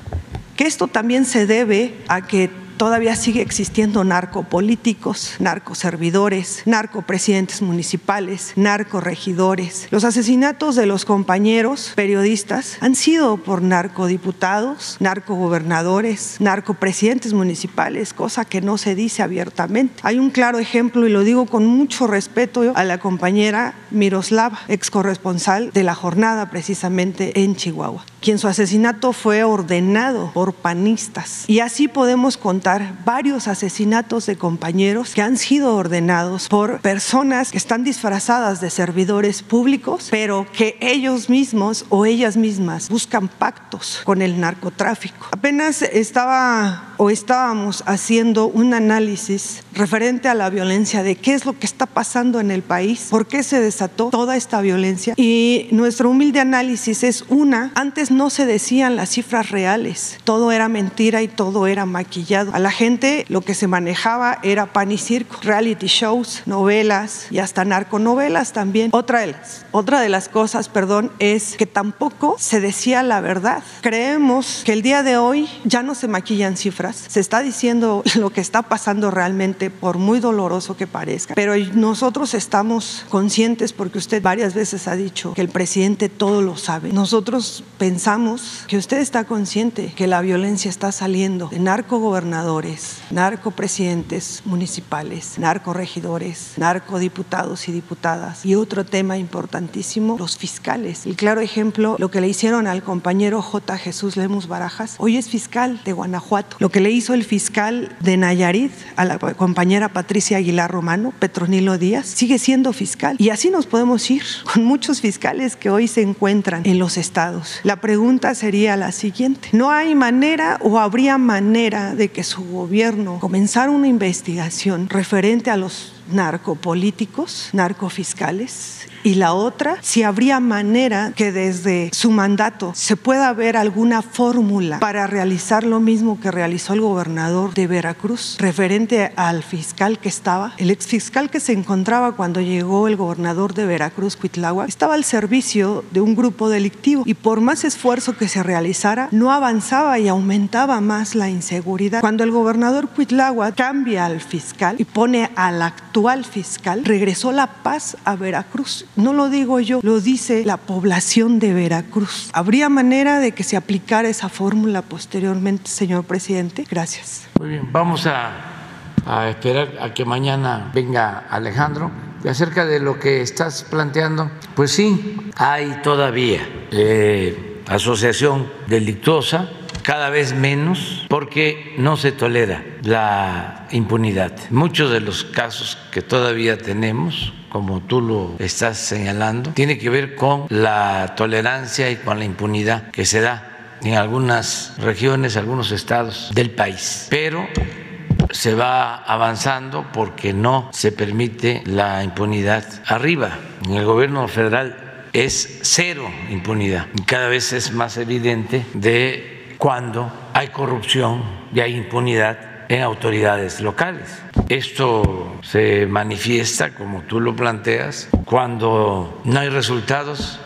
que esto también se debe a que todavía sigue existiendo narcopolíticos, narcoservidores, narcopresidentes municipales, narcoregidores. Los asesinatos de los compañeros periodistas han sido por narcodiputados, narcogobernadores, narcopresidentes municipales, cosa que no se dice abiertamente. Hay un claro ejemplo y lo digo con mucho respeto a la compañera Miroslava, ex corresponsal de la jornada precisamente en Chihuahua, quien su asesinato fue ordenado por panistas. Y así podemos contar varios asesinatos de compañeros que han sido ordenados por personas que están disfrazadas de servidores públicos, pero que ellos mismos o ellas mismas buscan pactos con el narcotráfico. Apenas estaba o estábamos haciendo un análisis referente a la violencia de qué es lo que está pasando en el país, por qué se desató toda esta violencia. Y nuestro humilde análisis es una, antes no se decían las cifras reales, todo era mentira y todo era maquillado. A la gente lo que se manejaba era pan y circo, reality shows, novelas y hasta narconovelas también. Otra de las, otra de las cosas, perdón, es que tampoco se decía la verdad. Creemos que el día de hoy ya no se maquillan cifras, se está diciendo lo que está pasando realmente, por muy doloroso que parezca. Pero nosotros estamos conscientes, porque usted varias veces ha dicho que el presidente todo lo sabe. Nosotros pensamos que usted está consciente que la violencia está saliendo de narcogobernadores, narcopresidentes municipales, narcoregidores, narcodiputados y diputadas. Y otro tema importantísimo, los fiscales. El claro ejemplo, lo que le hicieron al compañero J. Jesús Lemus Barajas, hoy es fiscal de Guanajuato. Lo que le hizo el fiscal de Nayarit a la compañera Patricia Aguilar Romano, Petronilo Díaz, sigue siendo fiscal. Y así nos podemos ir con muchos fiscales que hoy se encuentran en los estados. La pregunta sería la siguiente. ¿No hay manera o habría manera de que su gobierno comenzara una investigación referente a los narcopolíticos, narcofiscales? Y la otra, si habría manera que desde su mandato se pueda ver alguna fórmula para realizar lo mismo que realizó el gobernador de Veracruz, referente al fiscal que estaba, el exfiscal que se encontraba cuando llegó el gobernador de Veracruz, Cuitláhuac, estaba al servicio de un grupo delictivo y por más esfuerzo que se realizara, no avanzaba y aumentaba más la inseguridad. Cuando el gobernador Cuitláhuac cambia al fiscal y pone al actual actual fiscal regresó la paz a Veracruz. No lo digo yo, lo dice la población de Veracruz. ¿Habría manera de que se aplicara esa fórmula posteriormente, señor presidente? Gracias. Muy bien, vamos a, esperar a que mañana venga Alejandro. Y acerca de lo que estás planteando, pues sí, hay todavía eh, asociación delictuosa cada vez menos porque no se tolera la impunidad. Muchos de los casos que todavía tenemos, como tú lo estás señalando, tiene que ver con la tolerancia y con la impunidad que se da en algunas regiones, algunos estados del país. Pero se va avanzando porque no se permite la impunidad arriba. En el gobierno federal es cero impunidad. Cada vez es más evidente de cuando hay corrupción y hay impunidad en autoridades locales. Esto se manifiesta, como tú lo planteas, cuando no hay resultados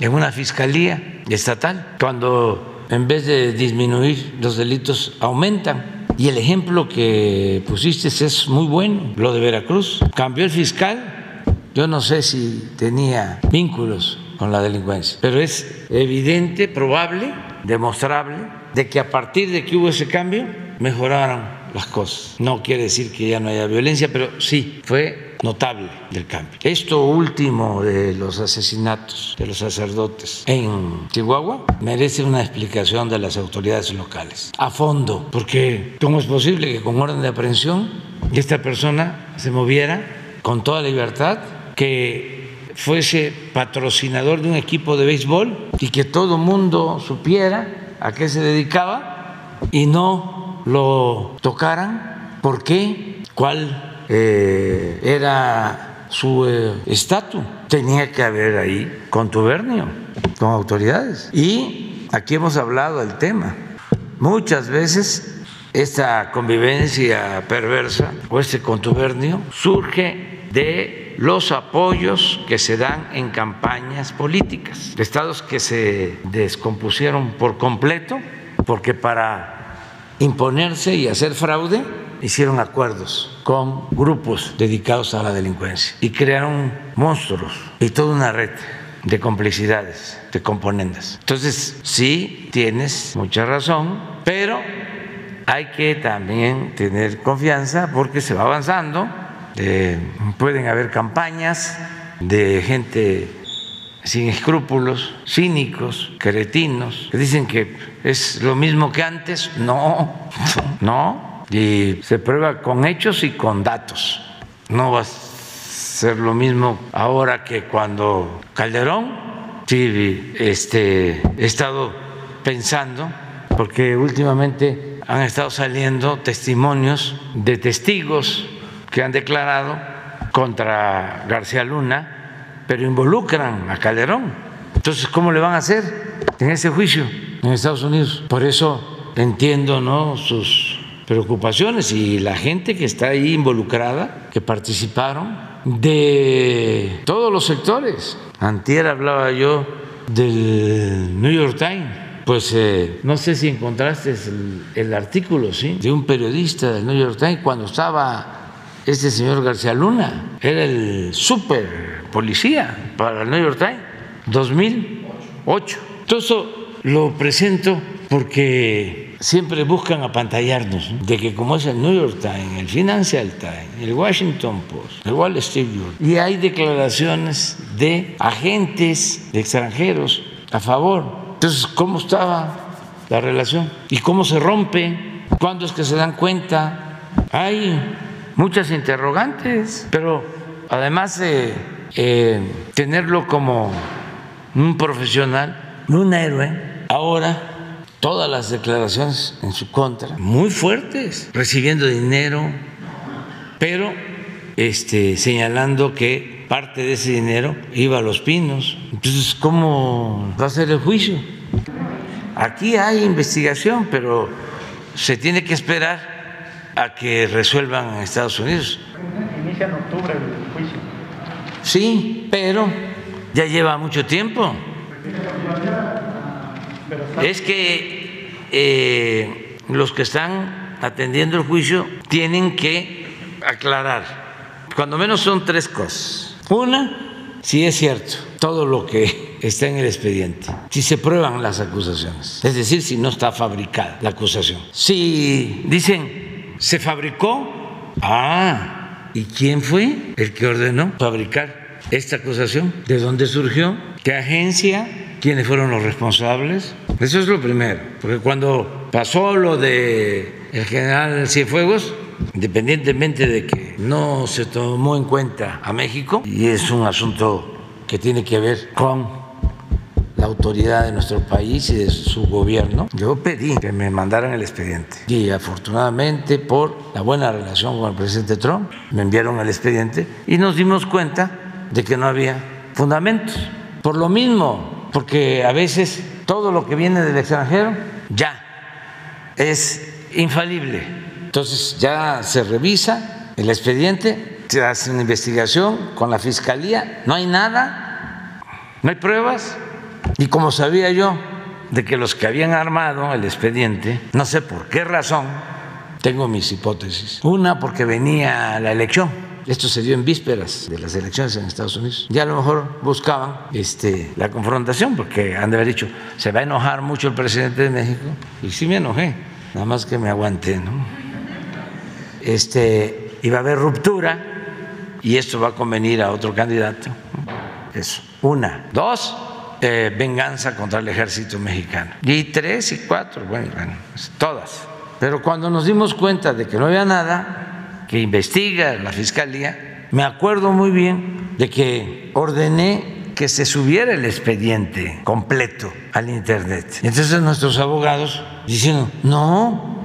en una fiscalía estatal, cuando en vez de disminuir los delitos aumentan. Y el ejemplo que pusiste es muy bueno, lo de Veracruz. Cambió el fiscal, yo no sé si tenía vínculos con la delincuencia, pero es evidente, probable demostrable de que a partir de que hubo ese cambio mejoraron las cosas. No quiere decir que ya no haya violencia, pero sí fue notable el cambio. Esto último de los asesinatos de los sacerdotes en Chihuahua merece una explicación de las autoridades locales a fondo, porque ¿cómo es posible que con orden de aprehensión esta persona se moviera con toda libertad, que fuese patrocinador de un equipo de béisbol y que todo mundo supiera a qué se dedicaba y no lo tocaran. ¿Por qué? ¿Cuál eh, era su eh, estatus? Tenía que haber ahí contubernio con autoridades. Y aquí hemos hablado del tema. Muchas veces esta convivencia perversa o este contubernio surge de los apoyos que se dan en campañas políticas, estados que se descompusieron por completo porque para imponerse y hacer fraude hicieron acuerdos con grupos dedicados a la delincuencia y crearon monstruos y toda una red de complicidades, de componentes. Entonces, sí, tienes mucha razón, pero hay que también tener confianza porque se va avanzando pueden haber campañas de gente sin escrúpulos, cínicos, cretinos, que dicen que es lo mismo que antes. No, no. Y se prueba con hechos y con datos. No va a ser lo mismo ahora que cuando Calderón. Sí, este, he estado pensando, porque últimamente han estado saliendo testimonios de testigos que han declarado contra García Luna, pero involucran a Calderón. Entonces, ¿cómo le van a hacer en ese juicio en Estados Unidos? Por eso entiendo ¿no? sus preocupaciones y la gente que está ahí involucrada, que participaron, de todos los sectores. Antier hablaba yo del New York Times. Pues eh, no sé si encontraste el, el artículo, ¿sí? De un periodista del New York Times cuando estaba este señor García Luna era el super policía para el New York Times 2008. Todo eso lo presento porque siempre buscan apantallarnos de que como es el New York Times, el Financial Times, el Washington Post, el Wall Street Journal, y hay declaraciones de agentes extranjeros a favor. Entonces, ¿cómo estaba la relación? ¿Y cómo se rompe? ¿Cuándo es que se dan cuenta? Hay muchas interrogantes, pero además de eh, tenerlo como un profesional, un héroe, ahora todas las declaraciones en su contra, muy fuertes, recibiendo dinero, pero este, señalando que parte de ese dinero iba a los pinos. Entonces, ¿cómo va a ser el juicio? Aquí hay investigación, pero se tiene que esperar a que resuelvan en Estados Unidos. Inicia en octubre el juicio. Sí, pero ya lleva mucho tiempo. Es que eh, los que están atendiendo el juicio tienen que aclarar cuando menos son tres cosas. Una, si es cierto todo lo que está en el expediente, si se prueban las acusaciones, es decir, si no está fabricada la acusación. Si dicen, se fabricó, ah, ¿y quién fue el que ordenó fabricar esta acusación? ¿De dónde surgió? ¿Qué agencia? ¿Quiénes fueron los responsables? Eso es lo primero, porque cuando pasó lo de el general Cienfuegos, independientemente de que no se tomó en cuenta a México, y es un asunto que tiene que ver con la autoridad de nuestro país y de su gobierno, yo pedí que me mandaran el expediente. Y afortunadamente, por la buena relación con el presidente Trump, me enviaron el expediente y nos dimos cuenta de que no había fundamentos. Por lo mismo, porque a veces todo lo que viene del extranjero ya es infalible. Entonces ya se revisa el expediente, se hace una investigación con la fiscalía, no hay nada, no hay pruebas. Y como sabía yo de que los que habían armado el expediente, no sé por qué razón, tengo mis hipótesis. Una, porque venía la elección esto se dio en vísperas de las elecciones en Estados Unidos. Ya a lo mejor buscaban este, la confrontación, porque han de haber dicho, se va a enojar mucho el presidente de México. Y sí me enojé, nada más que me aguanté, ¿no? Este, iba a haber ruptura y esto va a convenir a otro candidato. Eso, una. Dos, eh, venganza contra el ejército mexicano. Y tres y cuatro, bueno, bueno, todas. Pero cuando nos dimos cuenta de que no había nada, que investiga la Fiscalía, me acuerdo muy bien de que ordené que se subiera el expediente completo al Internet. Entonces nuestros abogados diciendo, no,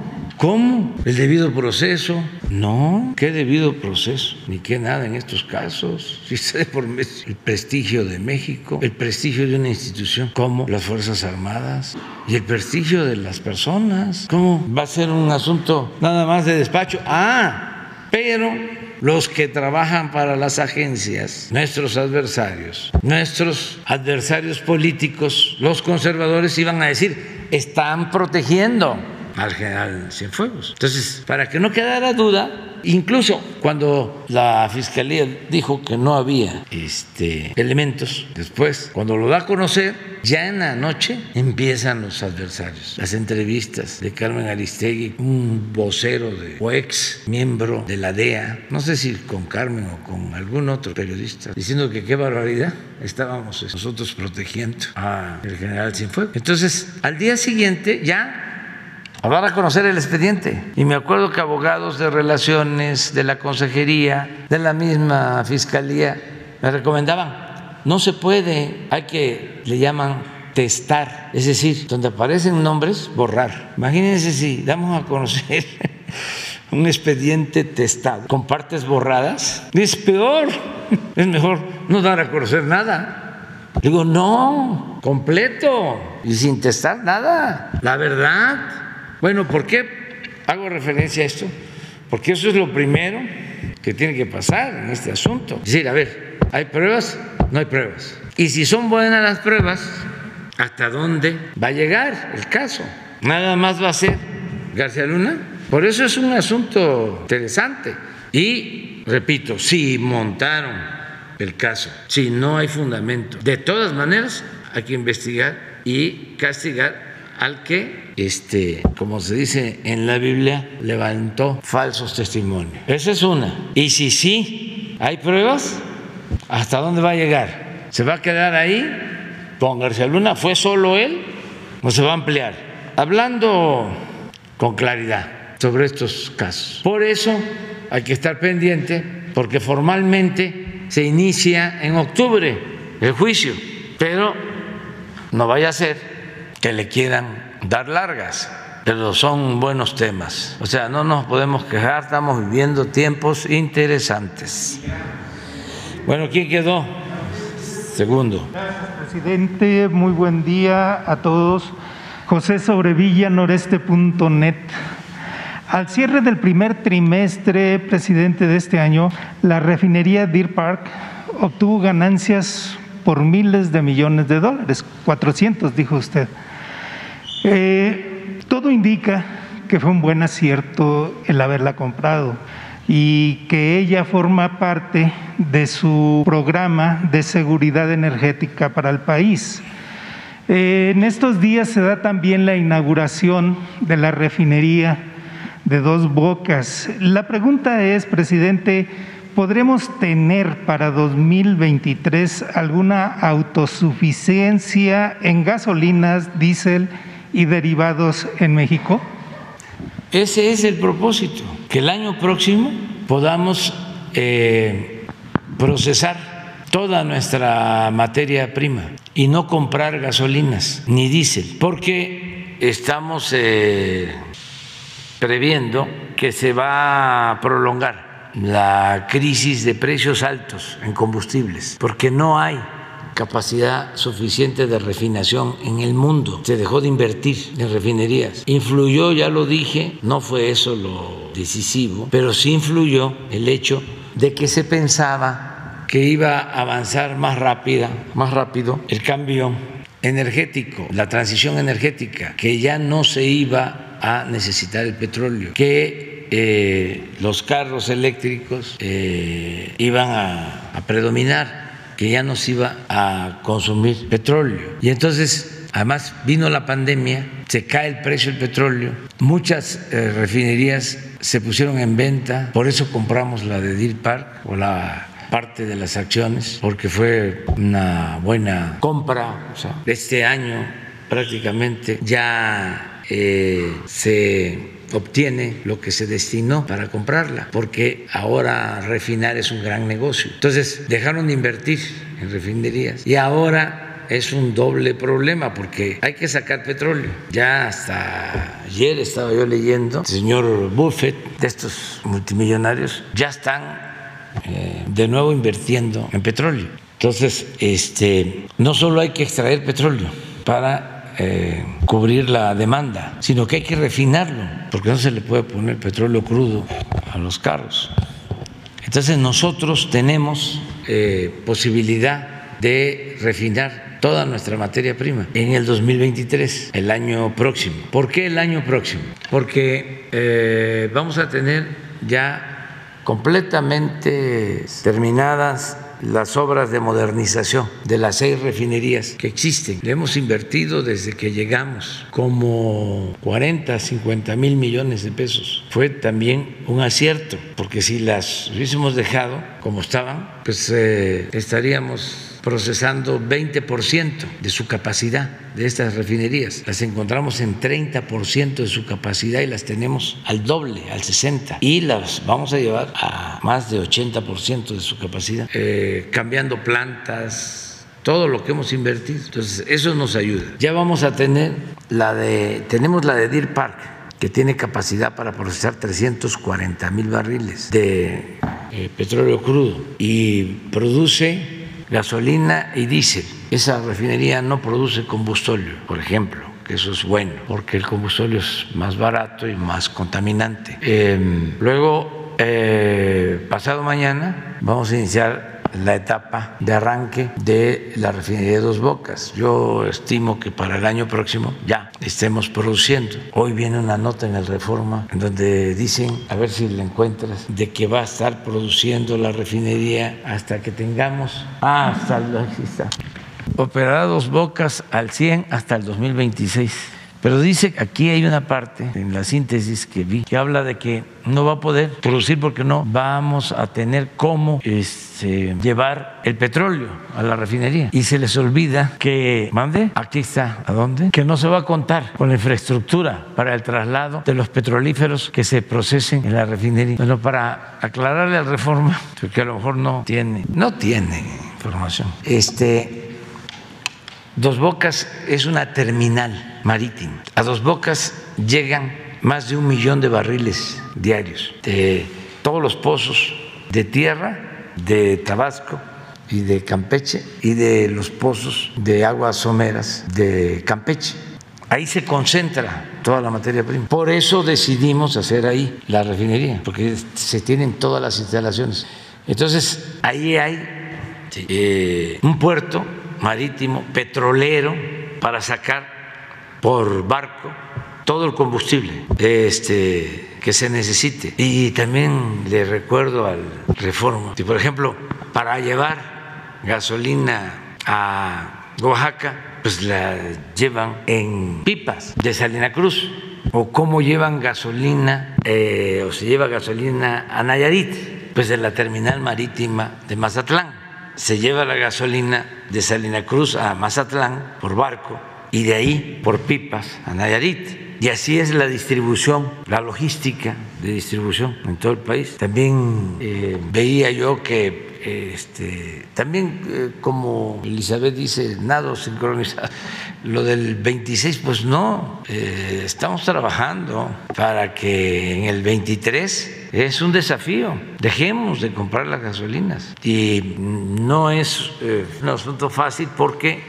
¿Cómo? ¿El debido proceso? No, ¿qué debido proceso? Ni qué nada en estos casos. Si se por el prestigio de México, el prestigio de una institución como las Fuerzas Armadas y el prestigio de las personas. ¿Cómo va a ser un asunto nada más de despacho? Ah, pero los que trabajan para las agencias, nuestros adversarios, nuestros adversarios políticos, los conservadores iban a decir, están protegiendo al general Cienfuegos. Entonces, para que no quedara duda, Incluso cuando la fiscalía dijo que no había este, elementos, después, cuando lo da a conocer, ya en la noche empiezan los adversarios, las entrevistas de Carmen Aristegui, un vocero de, o ex miembro de la DEA, no sé si con Carmen o con algún otro periodista, diciendo que qué barbaridad estábamos nosotros protegiendo al general Cienfuegos. Entonces, al día siguiente ya a dar a conocer el expediente. Y me acuerdo que abogados de relaciones, de la consejería, de la misma fiscalía, me recomendaban, no se puede, hay que, le llaman testar, es decir, donde aparecen nombres, borrar. Imagínense si damos a conocer un expediente testado con partes borradas, es peor, es mejor no dar a conocer nada. Digo, no, completo y sin testar nada, la verdad. Bueno, ¿por qué hago referencia a esto? Porque eso es lo primero que tiene que pasar en este asunto. Es decir, a ver, ¿hay pruebas? No hay pruebas. Y si son buenas las pruebas, ¿hasta dónde va a llegar el caso? Nada más va a ser García Luna. Por eso es un asunto interesante. Y, repito, si montaron el caso, si no hay fundamento, de todas maneras hay que investigar y castigar al que, este, como se dice en la Biblia, levantó falsos testimonios. Esa es una. Y si sí hay pruebas, ¿hasta dónde va a llegar? ¿Se va a quedar ahí con García Luna? ¿Fue solo él o se va a ampliar? Hablando con claridad sobre estos casos. Por eso hay que estar pendiente porque formalmente se inicia en octubre el juicio, pero no vaya a ser que le quieran dar largas, pero son buenos temas. O sea, no nos podemos quejar, estamos viviendo tiempos interesantes. Bueno, ¿quién quedó? Segundo. Gracias, presidente. Muy buen día a todos. José Sobrevilla, noreste.net. Al cierre del primer trimestre, presidente, de este año, la refinería Deer Park obtuvo ganancias por miles de millones de dólares, 400, dijo usted. Eh, todo indica que fue un buen acierto el haberla comprado. y que ella forma parte de su programa de seguridad energética para el país. En estos días se da también la inauguración de la refinería de Dos Bocas. La pregunta es, presidente, ¿podremos tener para 2023 alguna autosuficiencia en gasolinas, diésel y derivados en México? Ese es el propósito, que el año próximo podamos eh, procesar toda nuestra materia prima y no comprar gasolinas ni diésel, porque estamos eh, previendo que se va a prolongar la crisis de precios altos en combustibles, porque no hay capacidad suficiente de refinación en el mundo. Se dejó de invertir en refinerías. Influyó, ya lo dije, no fue eso lo decisivo, pero sí influyó el hecho de que se pensaba que iba a avanzar más rápida, más rápido el cambio energético, la transición energética, que ya no se iba a necesitar el petróleo, que eh, los carros eléctricos eh, iban a predominar que ya no se iba a consumir petróleo. Y entonces, además, vino la pandemia, se cae el precio del petróleo, muchas eh, refinerías se pusieron en venta, por eso compramos la de Deer Park o la parte de las acciones, porque fue una buena compra. O sea, este año prácticamente ya eh, se obtiene lo que se destinó para comprarla, porque ahora refinar es un gran negocio. Entonces dejaron de invertir en refinerías y ahora es un doble problema porque hay que sacar petróleo. Ya hasta ayer estaba yo leyendo, señor Buffett, de estos multimillonarios, ya están eh, de nuevo invirtiendo en petróleo. Entonces, este, no solo hay que extraer petróleo para eh, cubrir la demanda, sino que hay que refinarlo, porque no se le puede poner petróleo crudo a los carros. Entonces nosotros tenemos eh, posibilidad de refinar toda nuestra materia prima en el 2023, el año próximo. ¿Por qué el año próximo? Porque eh, vamos a tener ya completamente terminadas las obras de modernización de las seis refinerías que existen. Le hemos invertido desde que llegamos como 40, 50 mil millones de pesos. Fue también un acierto, porque si las hubiésemos dejado como estaban, pues eh, estaríamos procesando 20% de su capacidad de estas refinerías. Las encontramos en 30% de su capacidad y las tenemos al doble, al 60%. Y las vamos a llevar a más de 80% de su capacidad, eh, cambiando plantas, todo lo que hemos invertido. Entonces, eso nos ayuda. Ya vamos a tener la de, tenemos la de Deer Park, que tiene capacidad para procesar 340 mil barriles de eh, petróleo crudo y produce gasolina y diésel. Esa refinería no produce combustorio, por ejemplo, que eso es bueno, porque el combustorio es más barato y más contaminante. Em, luego, eh, pasado mañana, vamos a iniciar la etapa de arranque de la refinería de Dos Bocas. Yo estimo que para el año próximo ya estemos produciendo. Hoy viene una nota en el Reforma en donde dicen, a ver si la encuentras, de que va a estar produciendo la refinería hasta que tengamos, ah, hasta el, operará Dos Bocas al 100 hasta el 2026. Pero dice aquí hay una parte en la síntesis que vi que habla de que no va a poder producir porque no vamos a tener cómo este, llevar el petróleo a la refinería. Y se les olvida que, mande, aquí está, ¿a dónde? Que no se va a contar con la infraestructura para el traslado de los petrolíferos que se procesen en la refinería. Bueno, para aclararle al reforma, porque a lo mejor no tiene, no tiene información. Este, Dos Bocas es una terminal marítima. A Dos Bocas llegan más de un millón de barriles diarios de todos los pozos de tierra de Tabasco y de Campeche y de los pozos de aguas someras de Campeche. Ahí se concentra toda la materia prima. Por eso decidimos hacer ahí la refinería, porque se tienen todas las instalaciones. Entonces, ahí hay eh, un puerto marítimo, petrolero, para sacar por barco todo el combustible este, que se necesite. Y también le recuerdo al Reforma, por ejemplo, para llevar gasolina a Oaxaca, pues la llevan en pipas de Salina Cruz o cómo llevan gasolina eh, o se lleva gasolina a Nayarit, pues de la terminal marítima de Mazatlán. Se lleva la gasolina de Salina Cruz a Mazatlán por barco y de ahí por pipas a Nayarit. Y así es la distribución, la logística de distribución en todo el país. También eh, veía yo que este, también, eh, como Elizabeth dice, nado sincronizado. Lo del 26, pues no, eh, estamos trabajando para que en el 23 es un desafío. Dejemos de comprar las gasolinas. Y no es eh, un asunto fácil porque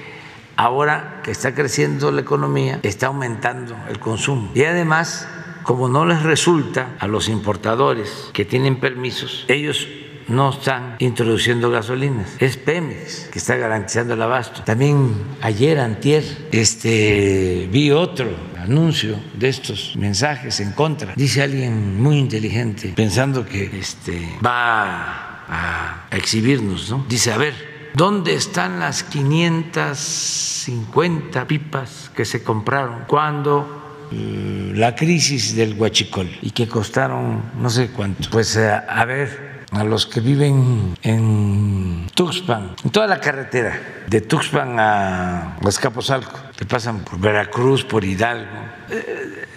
ahora que está creciendo la economía, está aumentando el consumo. Y además, como no les resulta a los importadores que tienen permisos, ellos no están introduciendo gasolinas. Es Pemex que está garantizando el abasto. También ayer, antier, este, vi otro anuncio de estos mensajes en contra. Dice alguien muy inteligente, pensando que este, va a exhibirnos, ¿no? Dice, a ver, ¿Dónde están las 550 pipas que se compraron cuando eh, la crisis del huachicol y que costaron no sé cuánto? Pues eh, a ver, a los que viven en Tuxpan, en toda la carretera, de Tuxpan a Escaposalco, que pasan por Veracruz, por Hidalgo, eh,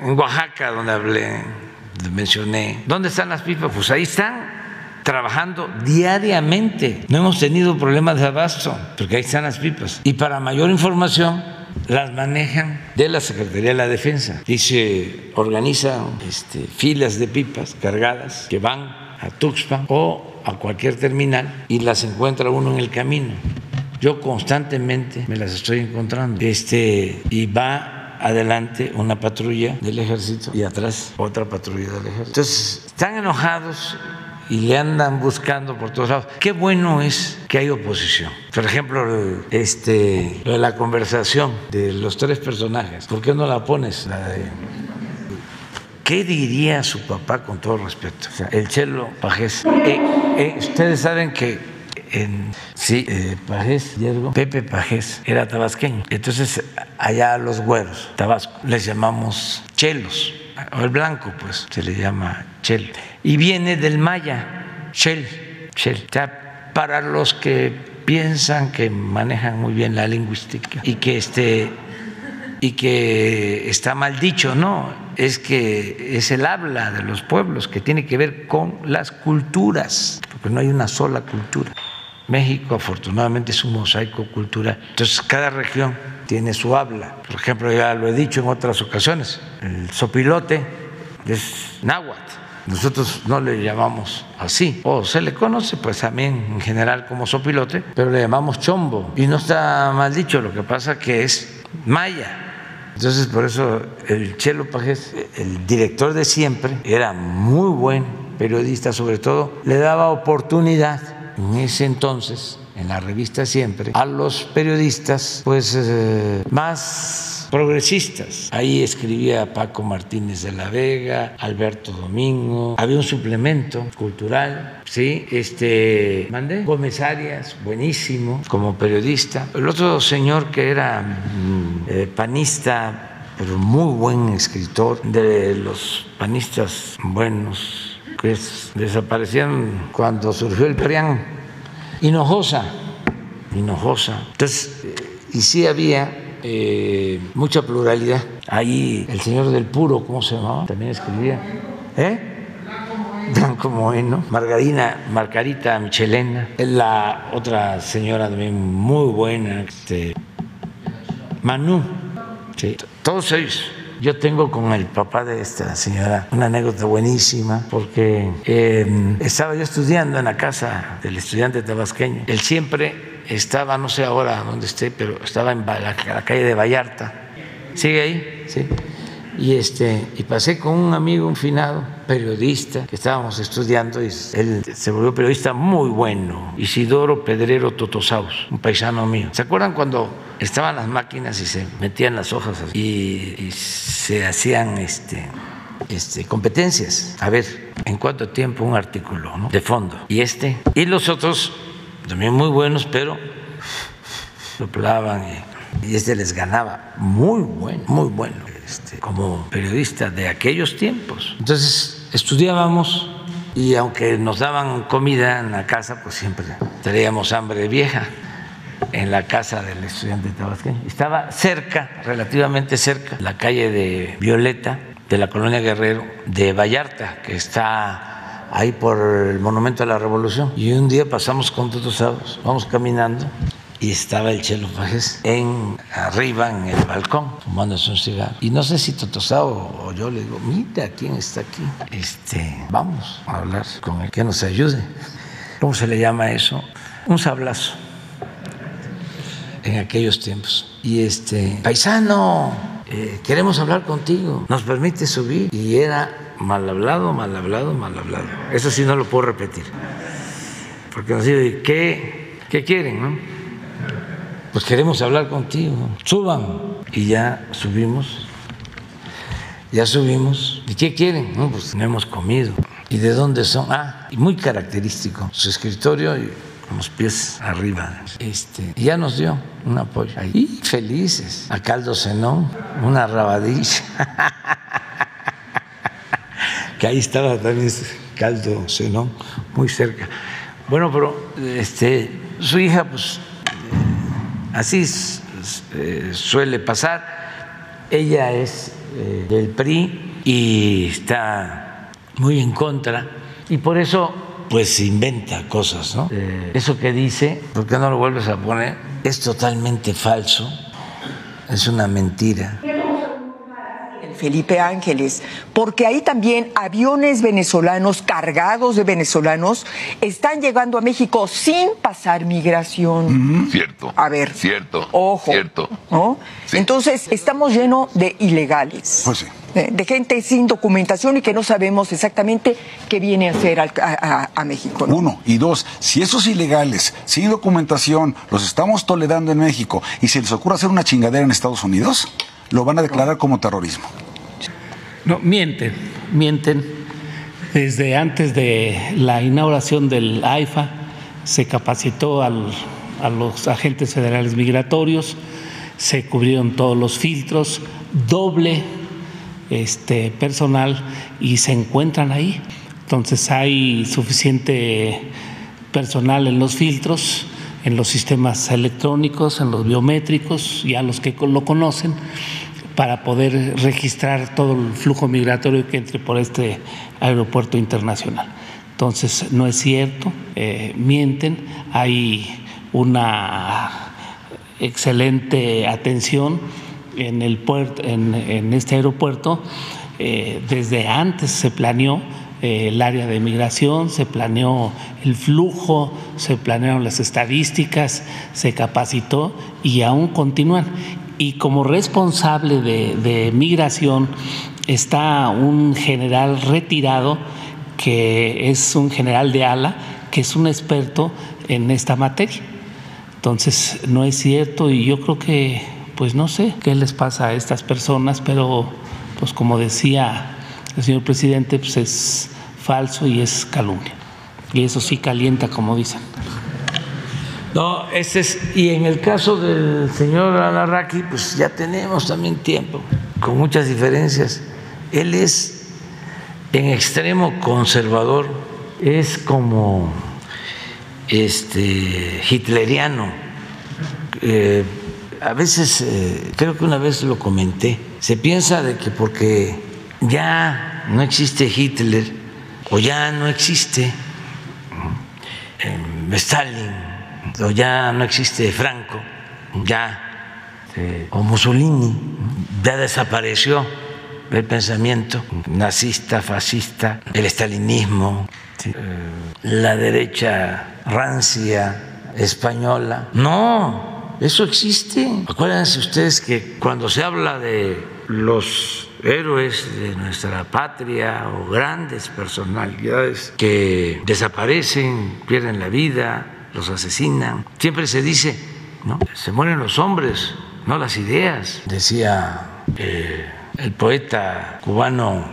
en Oaxaca, donde hablé, mencioné. ¿Dónde están las pipas? Pues ahí están trabajando diariamente. No hemos tenido problemas de abasto, porque ahí están las pipas. Y para mayor información, las manejan de la Secretaría de la Defensa y se organizan este, filas de pipas cargadas que van a Tuxpan o a cualquier terminal y las encuentra uno en el camino. Yo constantemente me las estoy encontrando. Este, y va adelante una patrulla del ejército y atrás otra patrulla del ejército. Entonces, están enojados y le andan buscando por todos lados. Qué bueno es que hay oposición. Por ejemplo, este, la conversación de los tres personajes. ¿Por qué no la pones? La de ¿Qué diría su papá con todo respeto? el Chelo Pajés. Eh, eh, ustedes saben que en, sí, eh, Pajés, Pepe Pajés era tabasqueño. Entonces, allá a los güeros, Tabasco, les llamamos chelos. O el blanco, pues, se le llama chel. Y viene del maya, chel, chel. O para los que piensan que manejan muy bien la lingüística y que este y que está mal dicho, no, es que es el habla de los pueblos que tiene que ver con las culturas, porque no hay una sola cultura. México afortunadamente es un mosaico cultural, entonces cada región tiene su habla. Por ejemplo, ya lo he dicho en otras ocasiones, el sopilote es náhuatl. Nosotros no le llamamos así, o se le conoce pues también en general como sopilote, pero le llamamos chombo. Y no está mal dicho, lo que pasa que es maya. Entonces, por eso el Chelo Pajés, el director de siempre, era muy buen periodista, sobre todo le daba oportunidad en ese entonces, en la revista Siempre, a los periodistas pues eh, más progresistas. Ahí escribía Paco Martínez de la Vega, Alberto Domingo, había un suplemento cultural, ¿sí? Este, mandé Gómez Arias, buenísimo, como periodista. El otro señor que era mm, eh, panista, pero muy buen escritor, de los panistas buenos, que desaparecían cuando surgió el PRIAN, Hinojosa, Hinojosa. Entonces, eh, y sí había eh, mucha pluralidad. Ahí el señor del Puro, ¿cómo se llamaba? También escribía. ¿Eh? Blanco Moeno, Margarina, Margarita Michelena, la otra señora también muy buena, este, Manu, todos ellos. Yo tengo con el papá de esta señora una anécdota buenísima porque em, estaba yo estudiando en la casa del estudiante tabasqueño. Él siempre estaba, no sé ahora dónde esté, pero estaba en la, calle de Vallarta. ¿Sigue ahí? Sí. y este y pasé con un amigo, un finado, periodista, que estábamos estudiando y él se volvió periodista muy bueno, Isidoro Pedrero Totosaus, un paisano mío. ¿Se acuerdan cuando estaban las máquinas y se metían las hojas y, y se hacían este este, competencias. A ver, en cuánto tiempo un artículo de fondo. Y este, y los otros, también muy buenos, pero soplaban y, este les ganaba. Muy bueno, muy bueno, este, como periodista de aquellos tiempos. Entonces, estudiábamos y aunque nos daban comida en la casa, pues siempre teníamos hambre vieja en la casa del estudiante tabasqueño. Estaba cerca, relativamente cerca, la calle de Violeta, de la colonia Guerrero de Vallarta, que está ahí por el Monumento a la Revolución. Y un día pasamos con sábados, vamos caminando y estaba el Chelo Fajes en arriba en el balcón fumándose un cigarro. Y no sé si Totosao o yo le digo mira quién está aquí este vamos a hablar con el que nos ayude. Cómo se le llama eso un sablazo en aquellos tiempos. Y este paisano eh, queremos hablar contigo, nos permite subir. Y era mal hablado, mal hablado, mal hablado. Eso sí no lo puedo repetir. Porque nos dice, ¿qué, qué quieren? No? Pues queremos hablar contigo, suban. Y ya subimos, ya subimos. ¿Y qué quieren? No, pues no hemos comido. ¿Y de dónde son? Ah, muy característico, su escritorio y los pies arriba. Este, ya nos dio un apoyo. Ahí felices. A Caldo Zenón, una rabadilla. que ahí estaba también Caldo Zenón, muy cerca. Bueno, pero este, su hija, pues así eh, suele pasar. Ella es eh, del PRI y está muy en contra. Y por eso pues inventa cosas, ¿no? Eh, eso que dice, ¿por qué no lo vuelves a poner? Es totalmente falso, es una mentira. Felipe Ángeles, porque ahí también aviones venezolanos cargados de venezolanos están llegando a México sin pasar migración. Cierto. A ver. Cierto. Ojo. Cierto. ¿no? Entonces, estamos llenos de ilegales. Pues sí. De gente sin documentación y que no sabemos exactamente qué viene a hacer a, a, a México. ¿no? Uno. Y dos, si esos ilegales, sin documentación, los estamos tolerando en México y se les ocurre hacer una chingadera en Estados Unidos, lo van a declarar como terrorismo. No, mienten, mienten. Desde antes de la inauguración del AIFA se capacitó a los agentes federales migratorios, se cubrieron todos los filtros, doble este, personal y se encuentran ahí. Entonces hay suficiente personal en los filtros, en los sistemas electrónicos, en los biométricos, ya los que lo conocen, para poder registrar todo el flujo migratorio que entre por este aeropuerto internacional. Entonces, no es cierto, eh, mienten, hay una excelente atención en, el puerto, en, este aeropuerto. Eh, desde antes se planeó eh, el área de migración, se planeó el flujo, se planearon las estadísticas, se capacitó y aún continúan. Y como responsable de, migración está un general retirado que es un general de ala, que es un experto en esta materia. Entonces, no es cierto y yo creo que, pues no sé qué les pasa a estas personas, pero pues como decía el señor presidente, pues es falso y es calumnia. Y eso sí calienta, como dicen. No, este es, y en el caso del señor Alarraqui, pues ya tenemos también tiempo, con muchas diferencias. Él es en extremo conservador, es como este hitleriano. Eh, a veces, eh, creo que una vez lo comenté, se piensa de que porque ya no existe Hitler o ya no existe eh, Stalin o ya no existe Franco, ya eh, o Mussolini, ya desapareció el pensamiento nazista, fascista, el estalinismo, ¿sí? la derecha rancia española. No, eso existe. Acuérdense ustedes que cuando se habla de los héroes de nuestra patria o grandes personalidades que desaparecen, pierden la vida, los asesinan. Siempre se dice, ¿no? Se mueren los hombres, no las ideas, decía eh, el poeta cubano,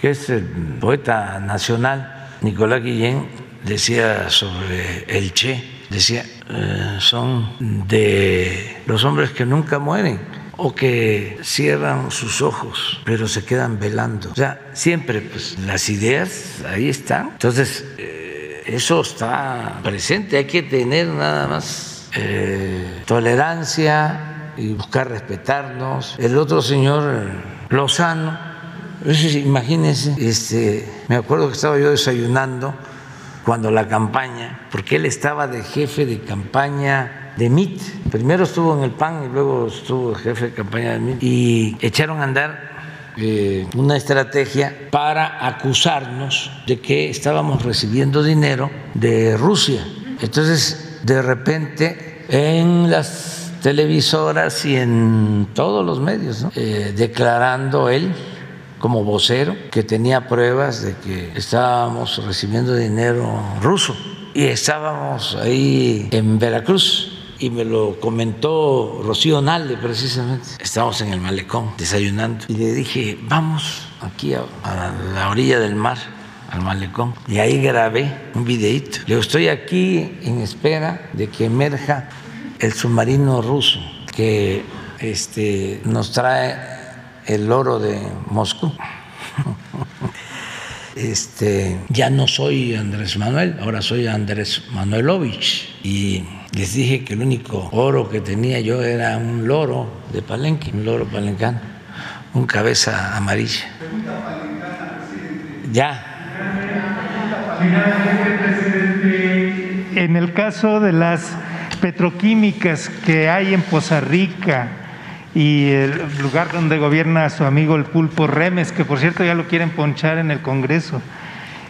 que es el poeta nacional, Nicolás Guillén, decía sobre el Che, decía, eh, son de los hombres que nunca mueren o que cierran sus ojos, pero se quedan velando. O sea, siempre pues, las ideas ahí están. Entonces, eh, eso está presente. Hay que tener nada más eh, tolerancia y buscar respetarnos. El otro señor, Lozano, imagínense, este, me acuerdo que estaba yo desayunando cuando la campaña, porque él estaba de jefe de campaña de MIT. Primero estuvo en el PAN y luego estuvo jefe de campaña de MIT. Y echaron a andar eh, una estrategia para acusarnos de que estábamos recibiendo dinero de Rusia. Entonces, de repente, en las televisoras y en todos los medios, eh, declarando él como vocero que tenía pruebas de que estábamos recibiendo dinero ruso. Y estábamos ahí en Veracruz y me lo comentó Rocío Nalde precisamente. Estábamos en el malecón desayunando y le dije, vamos aquí a, la orilla del mar, al malecón. Y ahí grabé un videíto. Le digo, estoy aquí en espera de que emerja el submarino ruso que este, nos trae el oro de Moscú. Este, ya no soy Andrés Manuel, ahora soy Andrés Manuelovich. Y les dije que el único oro que tenía yo era un loro de Palenque, un loro palencano, un cabeza amarilla. Ya. En el caso de las petroquímicas que hay en Poza Rica, y el lugar donde gobierna su amigo el pulpo Remes, que por cierto ya lo quieren ponchar en el Congreso.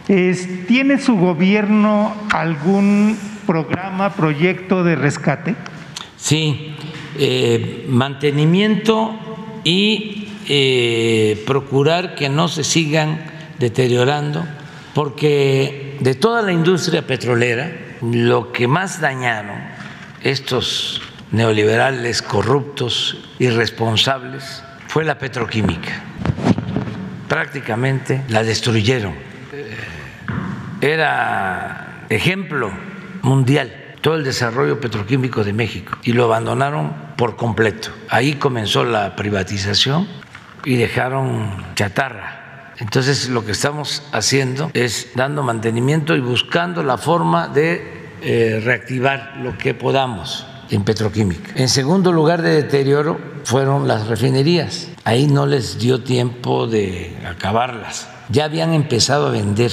¿Tiene su gobierno algún programa, proyecto de rescate? Sí, eh, mantenimiento y eh, procurar que no se sigan deteriorando, porque de toda la industria petrolera, lo que más dañaron estos neoliberales corruptos, irresponsables, fue la petroquímica. Prácticamente la destruyeron. Eh, era ejemplo mundial todo el desarrollo petroquímico de México y lo abandonaron por completo. Ahí comenzó la privatización y dejaron chatarra. Entonces lo que estamos haciendo es dando mantenimiento y buscando la forma de eh, reactivar lo que podamos en petroquímica. En segundo lugar de deterioro fueron las refinerías. Ahí no les dio tiempo de acabarlas. Ya habían empezado a vender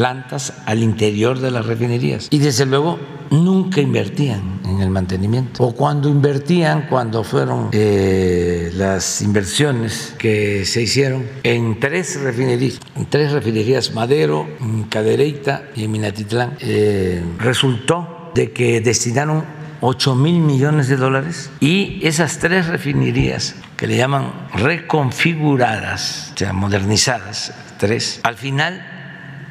plantas al interior de las refinerías. Y desde luego nunca invertían en el mantenimiento. O cuando invertían cuando fueron eh, las inversiones que se hicieron en tres refinerías. Tres refinerías Madero en Cadereyta y Minatitlán eh, resultó de que destinaron 8 mil millones de dólares. Y esas tres refinerías que le llaman reconfiguradas, o sea, modernizadas, tres, al final,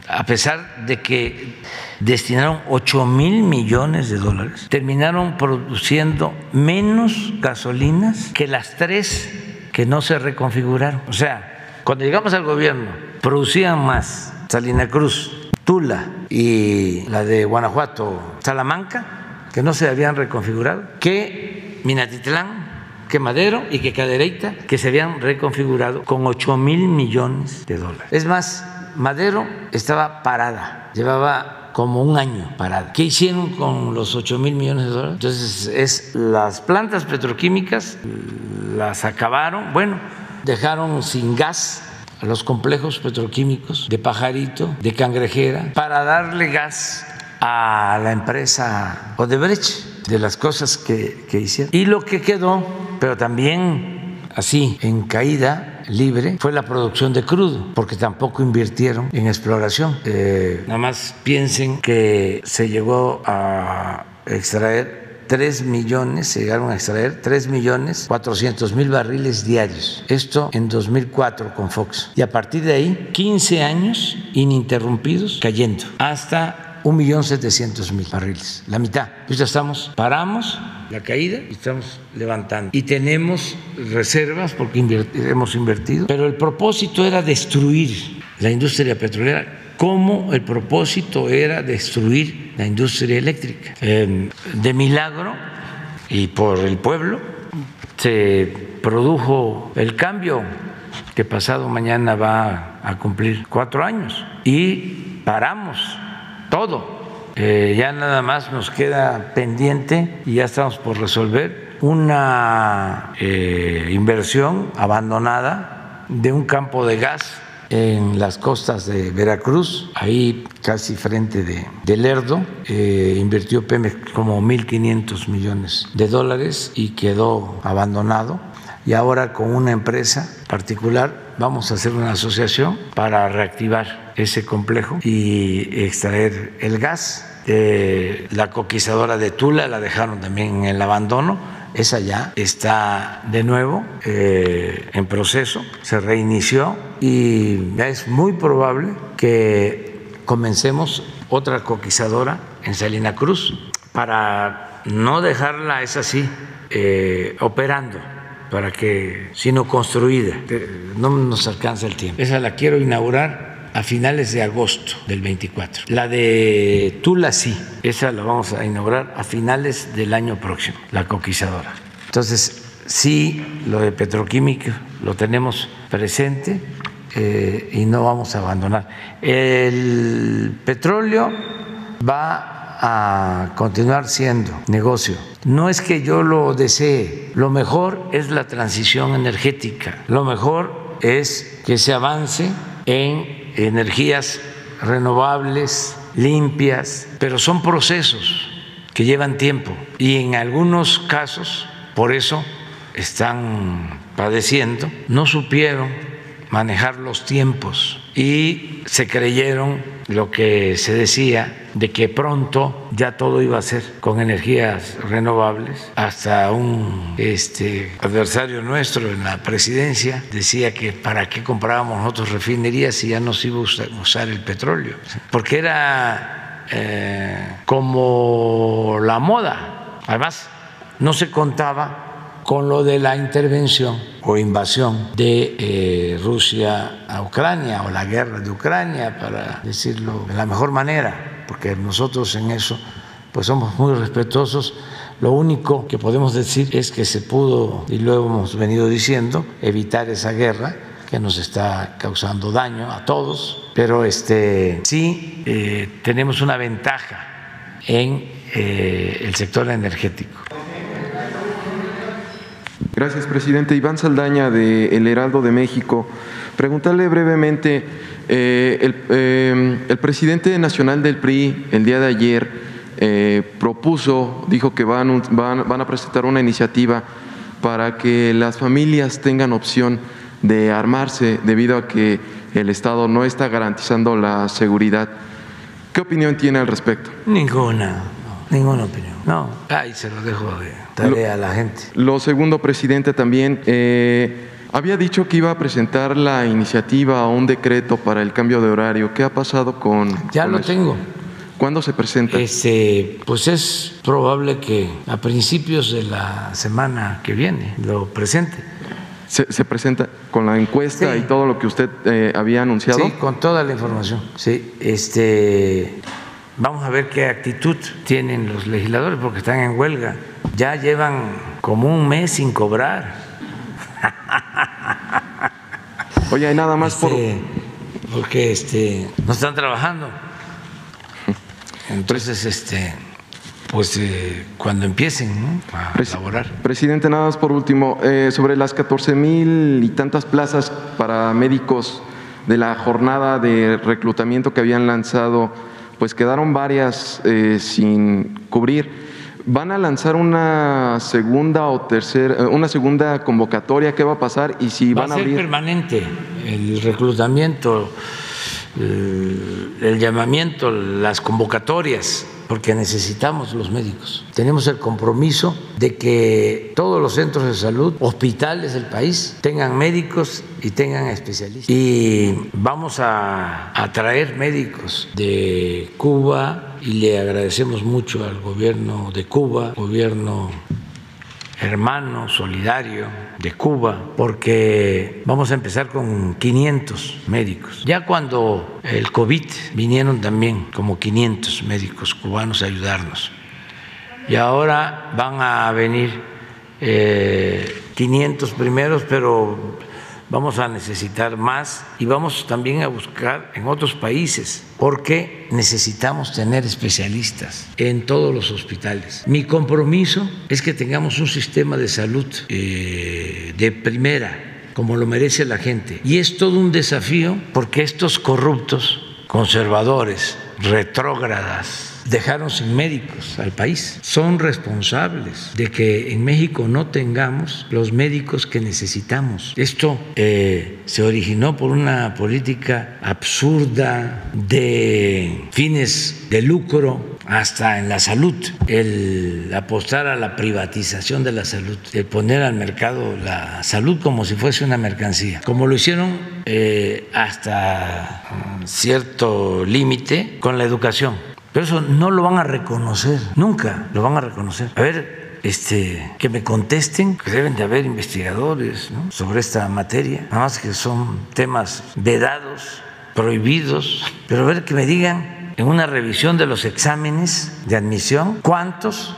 a pesar de que destinaron 8 mil millones de dólares, terminaron produciendo menos gasolinas que las tres que no se reconfiguraron. O sea, cuando llegamos al gobierno, producían más Salina Cruz, Tula y la de Guanajuato, Salamanca, que no se habían reconfigurado, que Minatitlán, que Madero y que Cadereyta, que se habían reconfigurado con 8 mil millones de dólares. Es más, Madero estaba parada, llevaba como un año parada. ¿Qué hicieron con los 8 mil millones de dólares? Entonces, es las plantas petroquímicas las acabaron, bueno, dejaron sin gas a los complejos petroquímicos de Pajarito, de Cangrejera, para darle gas a la empresa Odebrecht de las cosas que, hicieron. Y lo que quedó, pero también así, en caída libre, fue la producción de crudo, porque tampoco invirtieron en exploración. Eh, nada más piensen que se llegó a extraer 3 millones, se llegaron a extraer 3 millones 400 mil barriles diarios. Esto en 2004 con Fox. Y a partir de ahí, 15 años ininterrumpidos cayendo hasta 1.700.000 barriles, la mitad. Pues ya estamos, paramos la caída y estamos levantando. Y tenemos reservas porque hemos invertido, pero el propósito era destruir la industria petrolera como el propósito era destruir la industria eléctrica. Em, de milagro y por el pueblo se produjo el cambio que pasado mañana va a cumplir cuatro años y paramos todo. Eh, ya nada más nos queda pendiente y ya estamos por resolver una eh, inversión abandonada de un campo de gas en las costas de Veracruz, ahí casi frente de, Lerdo, eh, invirtió Pemex como 1.500 millones de dólares y quedó abandonado. Y ahora con una empresa particular vamos a hacer una asociación para reactivar ese complejo y extraer el gas. Eh, la coquizadora de Tula la dejaron también en el abandono esa ya está de nuevo eh, en proceso, se reinició y ya es muy probable que comencemos otra coquizadora en Salina Cruz para no dejarla, es así, eh, operando para que, sino construida, no nos alcanza el tiempo. Esa la quiero inaugurar a finales de agosto del 24. La de Tula sí, esa la vamos a inaugurar a finales del año próximo, la coquizadora. Entonces, sí, lo de petroquímica lo tenemos presente eh, y no vamos a abandonar. El petróleo va a continuar siendo negocio. No es que yo lo desee, lo mejor es la transición energética, lo mejor es que se avance en energías renovables, limpias, pero son procesos que llevan tiempo. Y en algunos casos, por eso están padeciendo, no supieron manejar los tiempos y se creyeron lo que se decía de que pronto ya todo iba a ser con energías renovables. Hasta un este, adversario nuestro en la presidencia decía que para qué comprábamos nosotros refinerías si ya no se iba a usar el petróleo. Porque era eh, como la moda. Además, no se contaba con lo de la intervención o invasión de eh, Rusia a Ucrania o la guerra de Ucrania, para decirlo de la mejor manera, porque nosotros en eso pues somos muy respetuosos. Lo único que podemos decir es que se pudo, y lo hemos venido diciendo, evitar esa guerra que nos está causando daño a todos, pero este, sí eh, tenemos una ventaja en eh, el sector energético. Gracias, presidente. Iván Saldaña, de El Heraldo de México. Preguntarle brevemente, eh, eh, el, presidente nacional del PRI el día de ayer eh, propuso, dijo que van, van, a presentar una iniciativa para que las familias tengan opción de armarse debido a que el Estado no está garantizando la seguridad. ¿Qué opinión tiene al respecto? Ninguna, ninguna opinión. No, ahí se lo dejo de a la gente. Lo segundo, presidente, también eh, había dicho que iba a presentar la iniciativa o un decreto para el cambio de horario. ¿Qué ha pasado con.? Ya lo tengo. ¿Cuándo se presenta? Este, pues es probable que a principios de la semana que viene lo presente. Se, presenta con la encuesta y todo lo que usted eh, había anunciado. Sí, con toda la información. Sí, este, vamos a ver qué actitud tienen los legisladores porque están en huelga ya llevan como un mes sin cobrar. Oye, hay nada más por... Este, porque este, no están trabajando. Entonces, este, pues eh, cuando empiecen a laborar. Presidente, nada más por último, eh, sobre las 14 mil y tantas plazas para médicos de la jornada de reclutamiento que habían lanzado, pues quedaron varias eh, sin cubrir. ¿Van a lanzar una segunda o tercera, eh, una segunda convocatoria? ¿Qué va a pasar? Y si van a, ser permanente el reclutamiento, el, llamamiento, las convocatorias porque necesitamos los médicos. Tenemos el compromiso de que todos los centros de salud, hospitales del país, tengan médicos y tengan especialistas. Y vamos a, a traer médicos de Cuba y le agradecemos mucho al gobierno de Cuba, gobierno hermano solidario de Cuba, porque vamos a empezar con 500 médicos. Ya cuando el COVID vinieron también como 500 médicos cubanos a ayudarnos. Y ahora van a venir eh, 500 primeros, pero vamos a necesitar más y vamos también a buscar en otros países porque necesitamos tener especialistas en todos los hospitales. Mi compromiso es que tengamos un sistema de salud eh, de primera como lo merece la gente. Y es todo un desafío porque estos corruptos, conservadores, retrógradas, dejaron sin médicos al país. Son responsables de que en México no tengamos los médicos que necesitamos. Esto eh, se originó por una política absurda de fines de lucro hasta en la salud, el apostar a la privatización de la salud, el poner al mercado la salud como si fuese una mercancía, como lo hicieron eh, hasta cierto límite con la educación. Pero eso no lo van a reconocer, nunca lo van a reconocer. A ver, este, que me contesten, que deben de haber investigadores sobre esta materia, nada más que son temas vedados, prohibidos, pero a ver que me digan en una revisión de los exámenes de admisión cuántos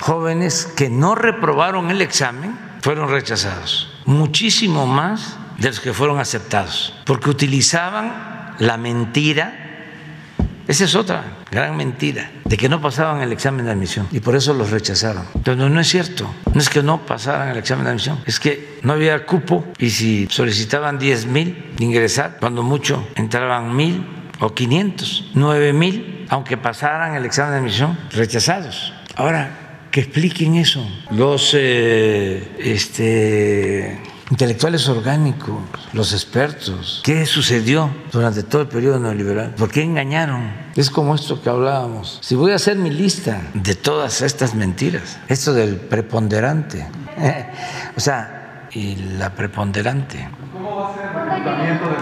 jóvenes que no reprobaron el examen fueron rechazados, muchísimo más de los que fueron aceptados, porque utilizaban la mentira esa es otra gran mentira, de que no pasaban el examen de admisión y por eso los rechazaron. No, no es cierto, no es que no pasaran el examen de admisión, es que no había cupo y si solicitaban 10 mil de ingresar, cuando mucho entraban mil o 500, 9 mil, aunque pasaran el examen de admisión, rechazados. Ahora, que expliquen eso. Los eh, este, intelectuales orgánicos, los expertos. ¿Qué sucedió durante todo el periodo neoliberal? ¿Por qué engañaron? Es como esto que hablábamos. Si voy a hacer mi lista de todas estas mentiras, esto del preponderante, o sea, y la preponderante. ¿Cómo va a ser el reclutamiento de los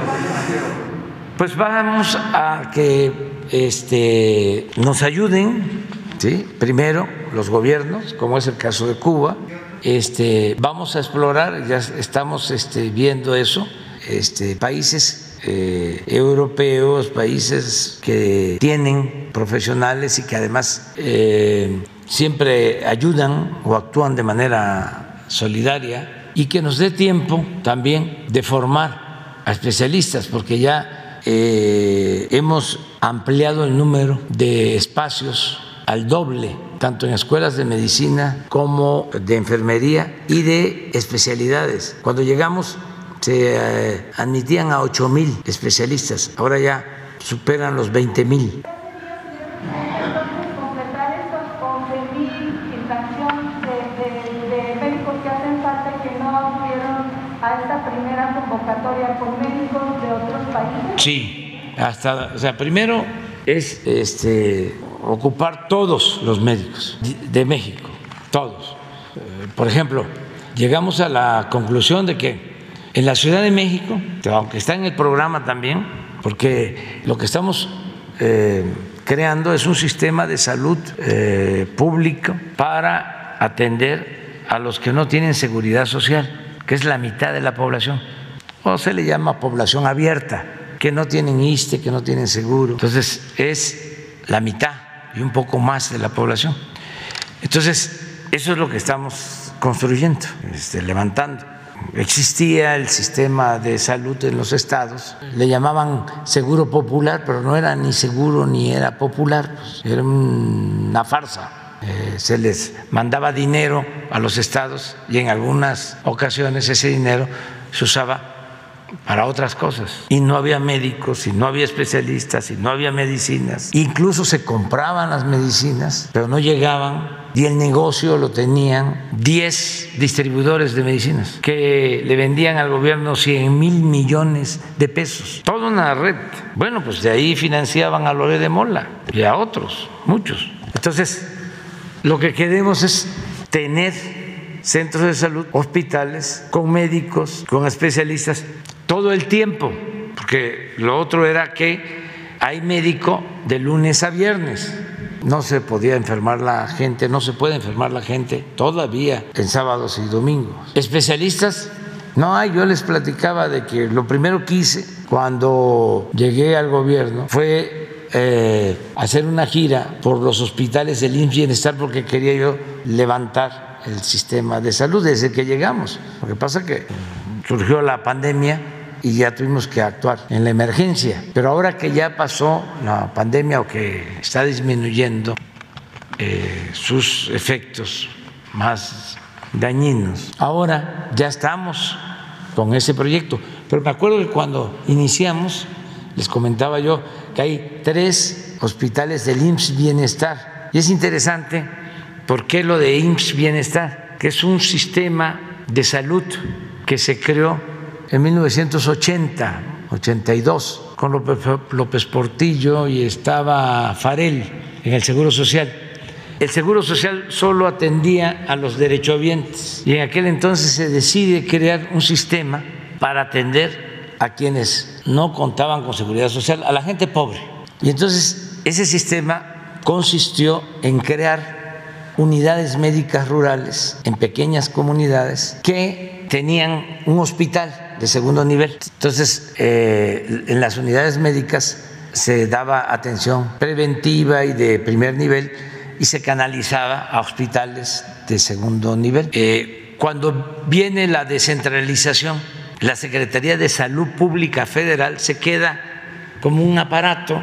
Pues vamos a que este, nos ayuden, ¿sí? primero los gobiernos, como es el caso de Cuba, este, vamos a explorar, ya estamos este, viendo eso, este, países eh, europeos, países que tienen profesionales y que además eh, siempre ayudan o actúan de manera solidaria y que nos dé tiempo también de formar a especialistas, porque ya eh, hemos ampliado el número de espacios al doble, tanto en escuelas de medicina como de enfermería y de especialidades. Cuando llegamos se eh, admitían a 8 mil especialistas, ahora ya superan los 20 mil. Sí, hasta, o sea, primero es este ocupar todos los médicos de México, todos. Eh, por ejemplo, llegamos a la conclusión de que en la Ciudad de México, aunque está en el programa también, porque lo que estamos eh, creando es un sistema de salud eh, público para atender a los que no tienen seguridad social, que es la mitad de la población, o se le llama población abierta, que no tienen ISTE, que no tienen seguro. Entonces, es la mitad y un poco más de la población. Entonces, eso es lo que estamos construyendo, este, levantando. Existía el sistema de salud en los estados, le llamaban seguro popular, pero no era ni seguro ni era popular, pues, era una farsa. Eh, se les mandaba dinero a los estados y en algunas ocasiones ese dinero se usaba para otras cosas. Y no había médicos, y no había especialistas, y no había medicinas. Incluso se compraban las medicinas, pero no llegaban. Y el negocio lo tenían 10 distribuidores de medicinas que le vendían al gobierno 100 mil millones de pesos. Toda una red. Bueno, pues de ahí financiaban a Lore de Mola y a otros, muchos. Entonces, lo que queremos es tener centros de salud, hospitales, con médicos, con especialistas, todo el tiempo, porque lo otro era que hay médico de lunes a viernes. No se podía enfermar la gente, no se puede enfermar la gente todavía en sábados y domingos. Especialistas, no hay, yo les platicaba de que lo primero que hice cuando llegué al gobierno fue eh, hacer una gira por los hospitales del IMSS Bienestar porque quería yo levantar el sistema de salud desde que llegamos. Lo que pasa es que surgió la pandemia y ya tuvimos que actuar en la emergencia. Pero ahora que ya pasó la pandemia o que está disminuyendo eh, sus efectos más dañinos, ahora ya estamos con ese proyecto. Pero me acuerdo que cuando iniciamos, les comentaba yo que hay tres hospitales del IMSS Bienestar. Y es interesante por qué lo de IMSS Bienestar, que es un sistema de salud que se creó en 1980, 82, con López, López Portillo y estaba Farel en el Seguro Social. El Seguro Social solo atendía a los derechohabientes y en aquel entonces se decide crear un sistema para atender a quienes no contaban con seguridad social, a la gente pobre. Y entonces ese sistema consistió en crear unidades médicas rurales en pequeñas comunidades que tenían un hospital de segundo nivel. Entonces, eh, en las unidades médicas se daba atención preventiva y de primer nivel y se canalizaba a hospitales de segundo nivel. Eh, cuando viene la descentralización, la Secretaría de Salud Pública Federal se queda como un aparato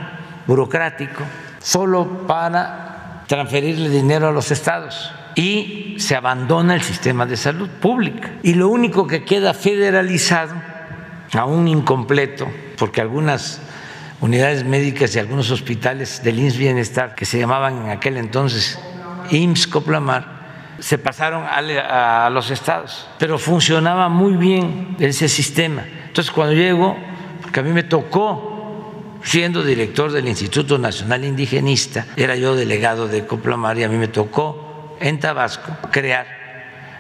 burocrático solo para transferirle dinero a los estados y se abandona el sistema de salud pública. Y lo único que queda federalizado, aún incompleto, porque algunas unidades médicas y algunos hospitales del IMSS Bienestar, que se llamaban en aquel entonces IMSS Coplamar, se pasaron a, los estados, pero funcionaba muy bien ese sistema. Entonces cuando llego, porque a mí me tocó siendo director del Instituto Nacional Indigenista, era yo delegado de Coplamar y a mí me tocó en Tabasco crear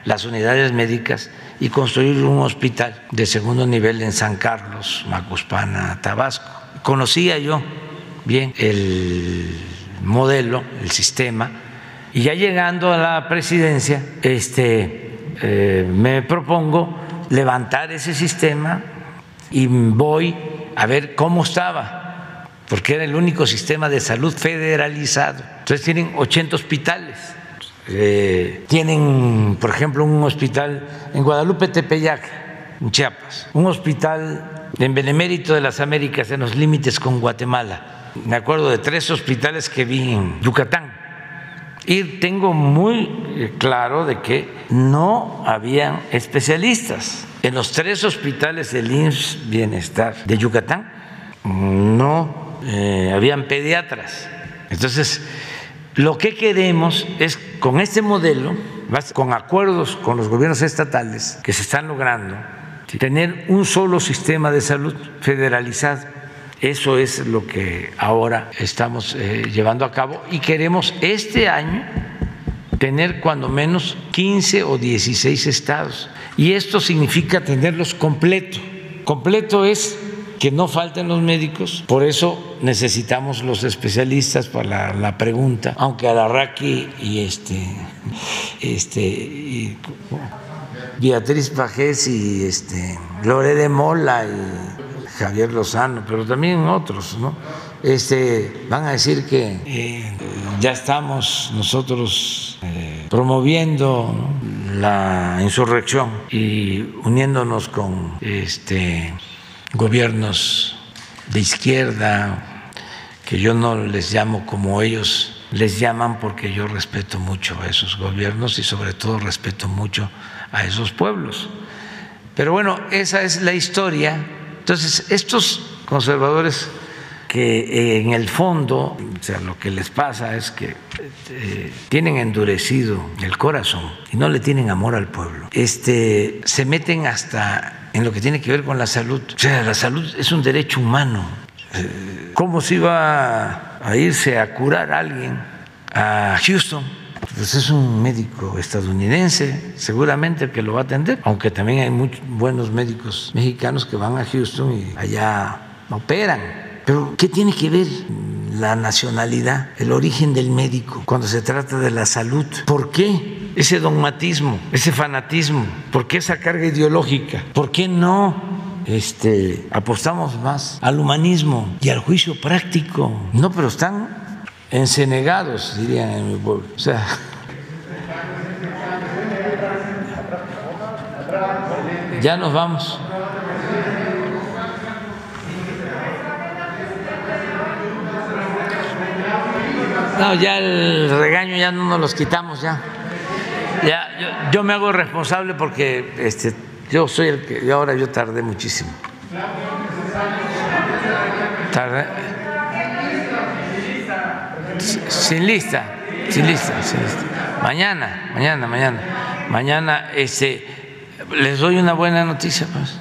las unidades médicas y construir un hospital de segundo nivel en San Carlos, Macuspana, Tabasco. Conocía yo bien el modelo, el sistema, y ya llegando a la presidencia, este, eh, me propongo levantar ese sistema y voy a ver cómo estaba, porque era el único sistema de salud federalizado. Entonces tienen 80 hospitales eh, tienen, por ejemplo, un hospital en Guadalupe Tepeyac, en Chiapas, un hospital en Benemérito de las Américas, en los límites con Guatemala. Me acuerdo de tres hospitales que vi en Yucatán. Y tengo muy eh, claro de que no habían especialistas. En los tres hospitales del IMSS Bienestar de Yucatán no eh, habían pediatras. Entonces, lo que queremos es, con este modelo, con acuerdos con los gobiernos estatales que se están logrando, tener un solo sistema de salud federalizado. Eso es lo que ahora estamos eh, llevando a cabo y queremos este año tener cuando menos 15 o 16 estados. Y esto significa tenerlos completo. Completo es que no falten los médicos, por eso necesitamos los especialistas para la, pregunta, aunque Alarraqui y este, este Beatriz Pajés y este Lore de Mola y Javier Lozano, pero también otros, ¿no? Este, van a decir que eh, ya estamos nosotros eh, promoviendo la insurrección y uniéndonos con este gobiernos de izquierda, que yo no les llamo como ellos les llaman porque yo respeto mucho a esos gobiernos y sobre todo respeto mucho a esos pueblos. Pero bueno, esa es la historia. Entonces, estos conservadores que en el fondo, o sea, lo que les pasa es que eh, tienen endurecido el corazón y no le tienen amor al pueblo, este, se meten hasta en lo que tiene que ver con la salud. O sea, la salud es un derecho humano. Eh, ¿Cómo se iba a irse a curar a alguien a Houston. Pues es un médico estadounidense, seguramente que lo va a atender, aunque también hay muchos buenos médicos mexicanos que van a Houston y allá operan. Pero, ¿qué tiene que ver la nacionalidad, el origen del médico cuando se trata de la salud? ¿Por qué ese dogmatismo, ese fanatismo? ¿Por qué esa carga ideológica? ¿Por qué no este, apostamos más al humanismo y al juicio práctico? No, pero están encenegados, dirían en mi pueblo. O sea, ya nos vamos. No, ya el regaño ya no nos los quitamos ya. Ya yo, yo me hago responsable porque este yo soy el que ahora yo tardé muchísimo. Tardé sin lista, sin lista, sin lista. Mañana, mañana, mañana. Mañana este les doy una buena noticia, pues.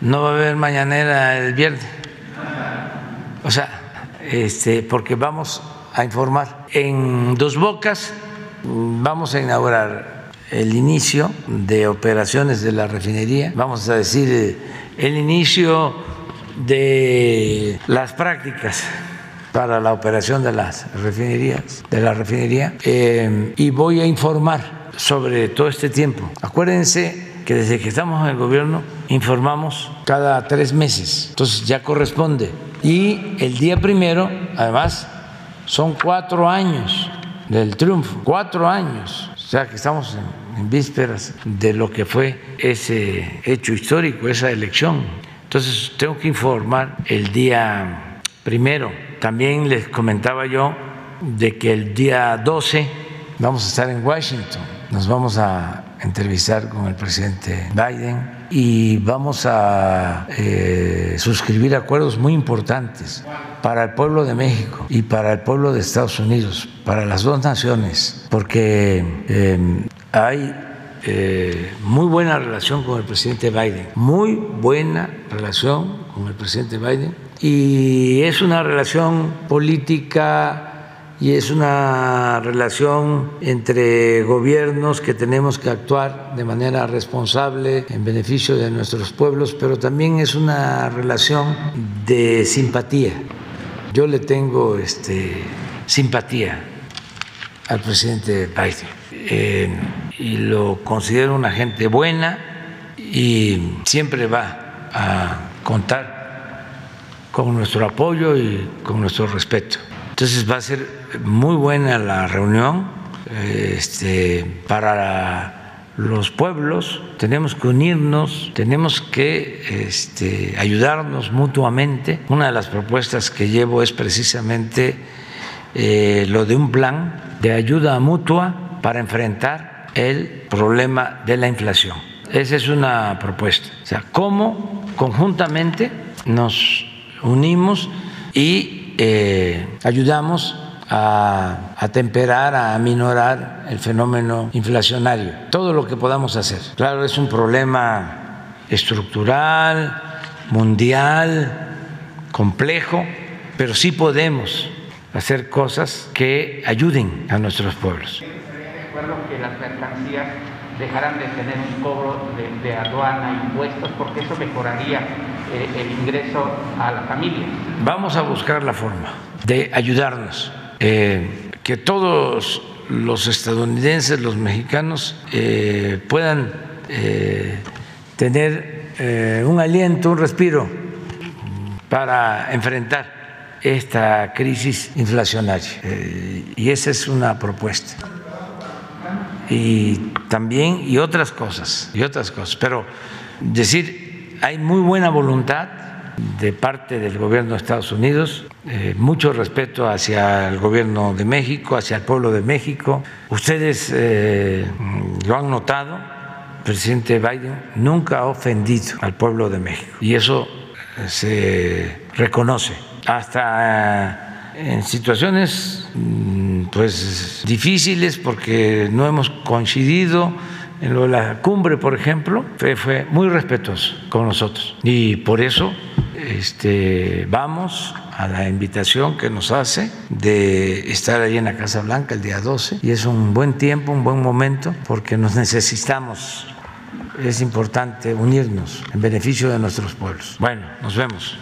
No va a haber mañanera el viernes. O sea, este, porque vamos a informar. En Dos Bocas vamos a inaugurar el inicio de operaciones de la refinería, vamos a decir el inicio de las prácticas para la operación de las refinerías, de la refinería, eh, y voy a informar sobre todo este tiempo. Acuérdense que desde que estamos en el gobierno informamos cada tres meses, entonces ya corresponde. Y el día primero, además, son cuatro años del triunfo, cuatro años, o sea que estamos en, vísperas de lo que fue ese hecho histórico, esa elección. Entonces tengo que informar el día primero. También les comentaba yo de que el día 12 vamos a estar en Washington, nos vamos a entrevistar con el presidente Biden y vamos a eh, suscribir acuerdos muy importantes para el pueblo de México y para el pueblo de Estados Unidos, para las dos naciones, porque eh, hay eh, muy buena relación con el presidente Biden, muy buena relación con el presidente Biden y es una relación política y es una relación entre gobiernos que tenemos que actuar de manera responsable en beneficio de nuestros pueblos, pero también es una relación de simpatía. Yo le tengo este, simpatía al presidente Biden eh, y lo considero una gente buena y siempre va a contar con nuestro apoyo y con nuestro respeto. Entonces va a ser muy buena la reunión este, para los pueblos. Tenemos que unirnos, tenemos que este, ayudarnos mutuamente. Una de las propuestas que llevo es precisamente eh, lo de un plan de ayuda mutua para enfrentar el problema de la inflación. Esa es una propuesta. O sea, cómo conjuntamente nos unimos y eh, ayudamos a atemperar, a aminorar el fenómeno inflacionario, todo lo que podamos hacer. Claro, es un problema estructural, mundial, complejo, pero sí podemos hacer cosas que ayuden a nuestros pueblos. Recuerdo que las mercancías dejarán de tener un cobro de, de aduana, impuestos, porque eso mejoraría eh, el ingreso a la familia. Vamos a buscar la forma de ayudarnos, eh, que todos los estadounidenses, los mexicanos, eh, puedan tener un aliento, un respiro para enfrentar esta crisis inflacionaria. y esa es una propuesta. Y también, y otras cosas, y otras cosas. Pero decir hay muy buena voluntad de parte del gobierno de Estados Unidos, eh, mucho respeto hacia el gobierno de México, hacia el pueblo de México. Ustedes eh, lo han notado, el presidente Biden nunca ha ofendido al pueblo de México y eso eh, se reconoce. Hasta en situaciones mm, pues difíciles porque no hemos coincidido en lo de la cumbre, por ejemplo, fue, muy respetuoso con nosotros. Y por eso este, vamos a la invitación que nos hace de estar ahí en la Casa Blanca el día 12 y es un buen tiempo, un buen momento porque nos necesitamos. Es importante unirnos en beneficio de nuestros pueblos. Bueno, nos vemos.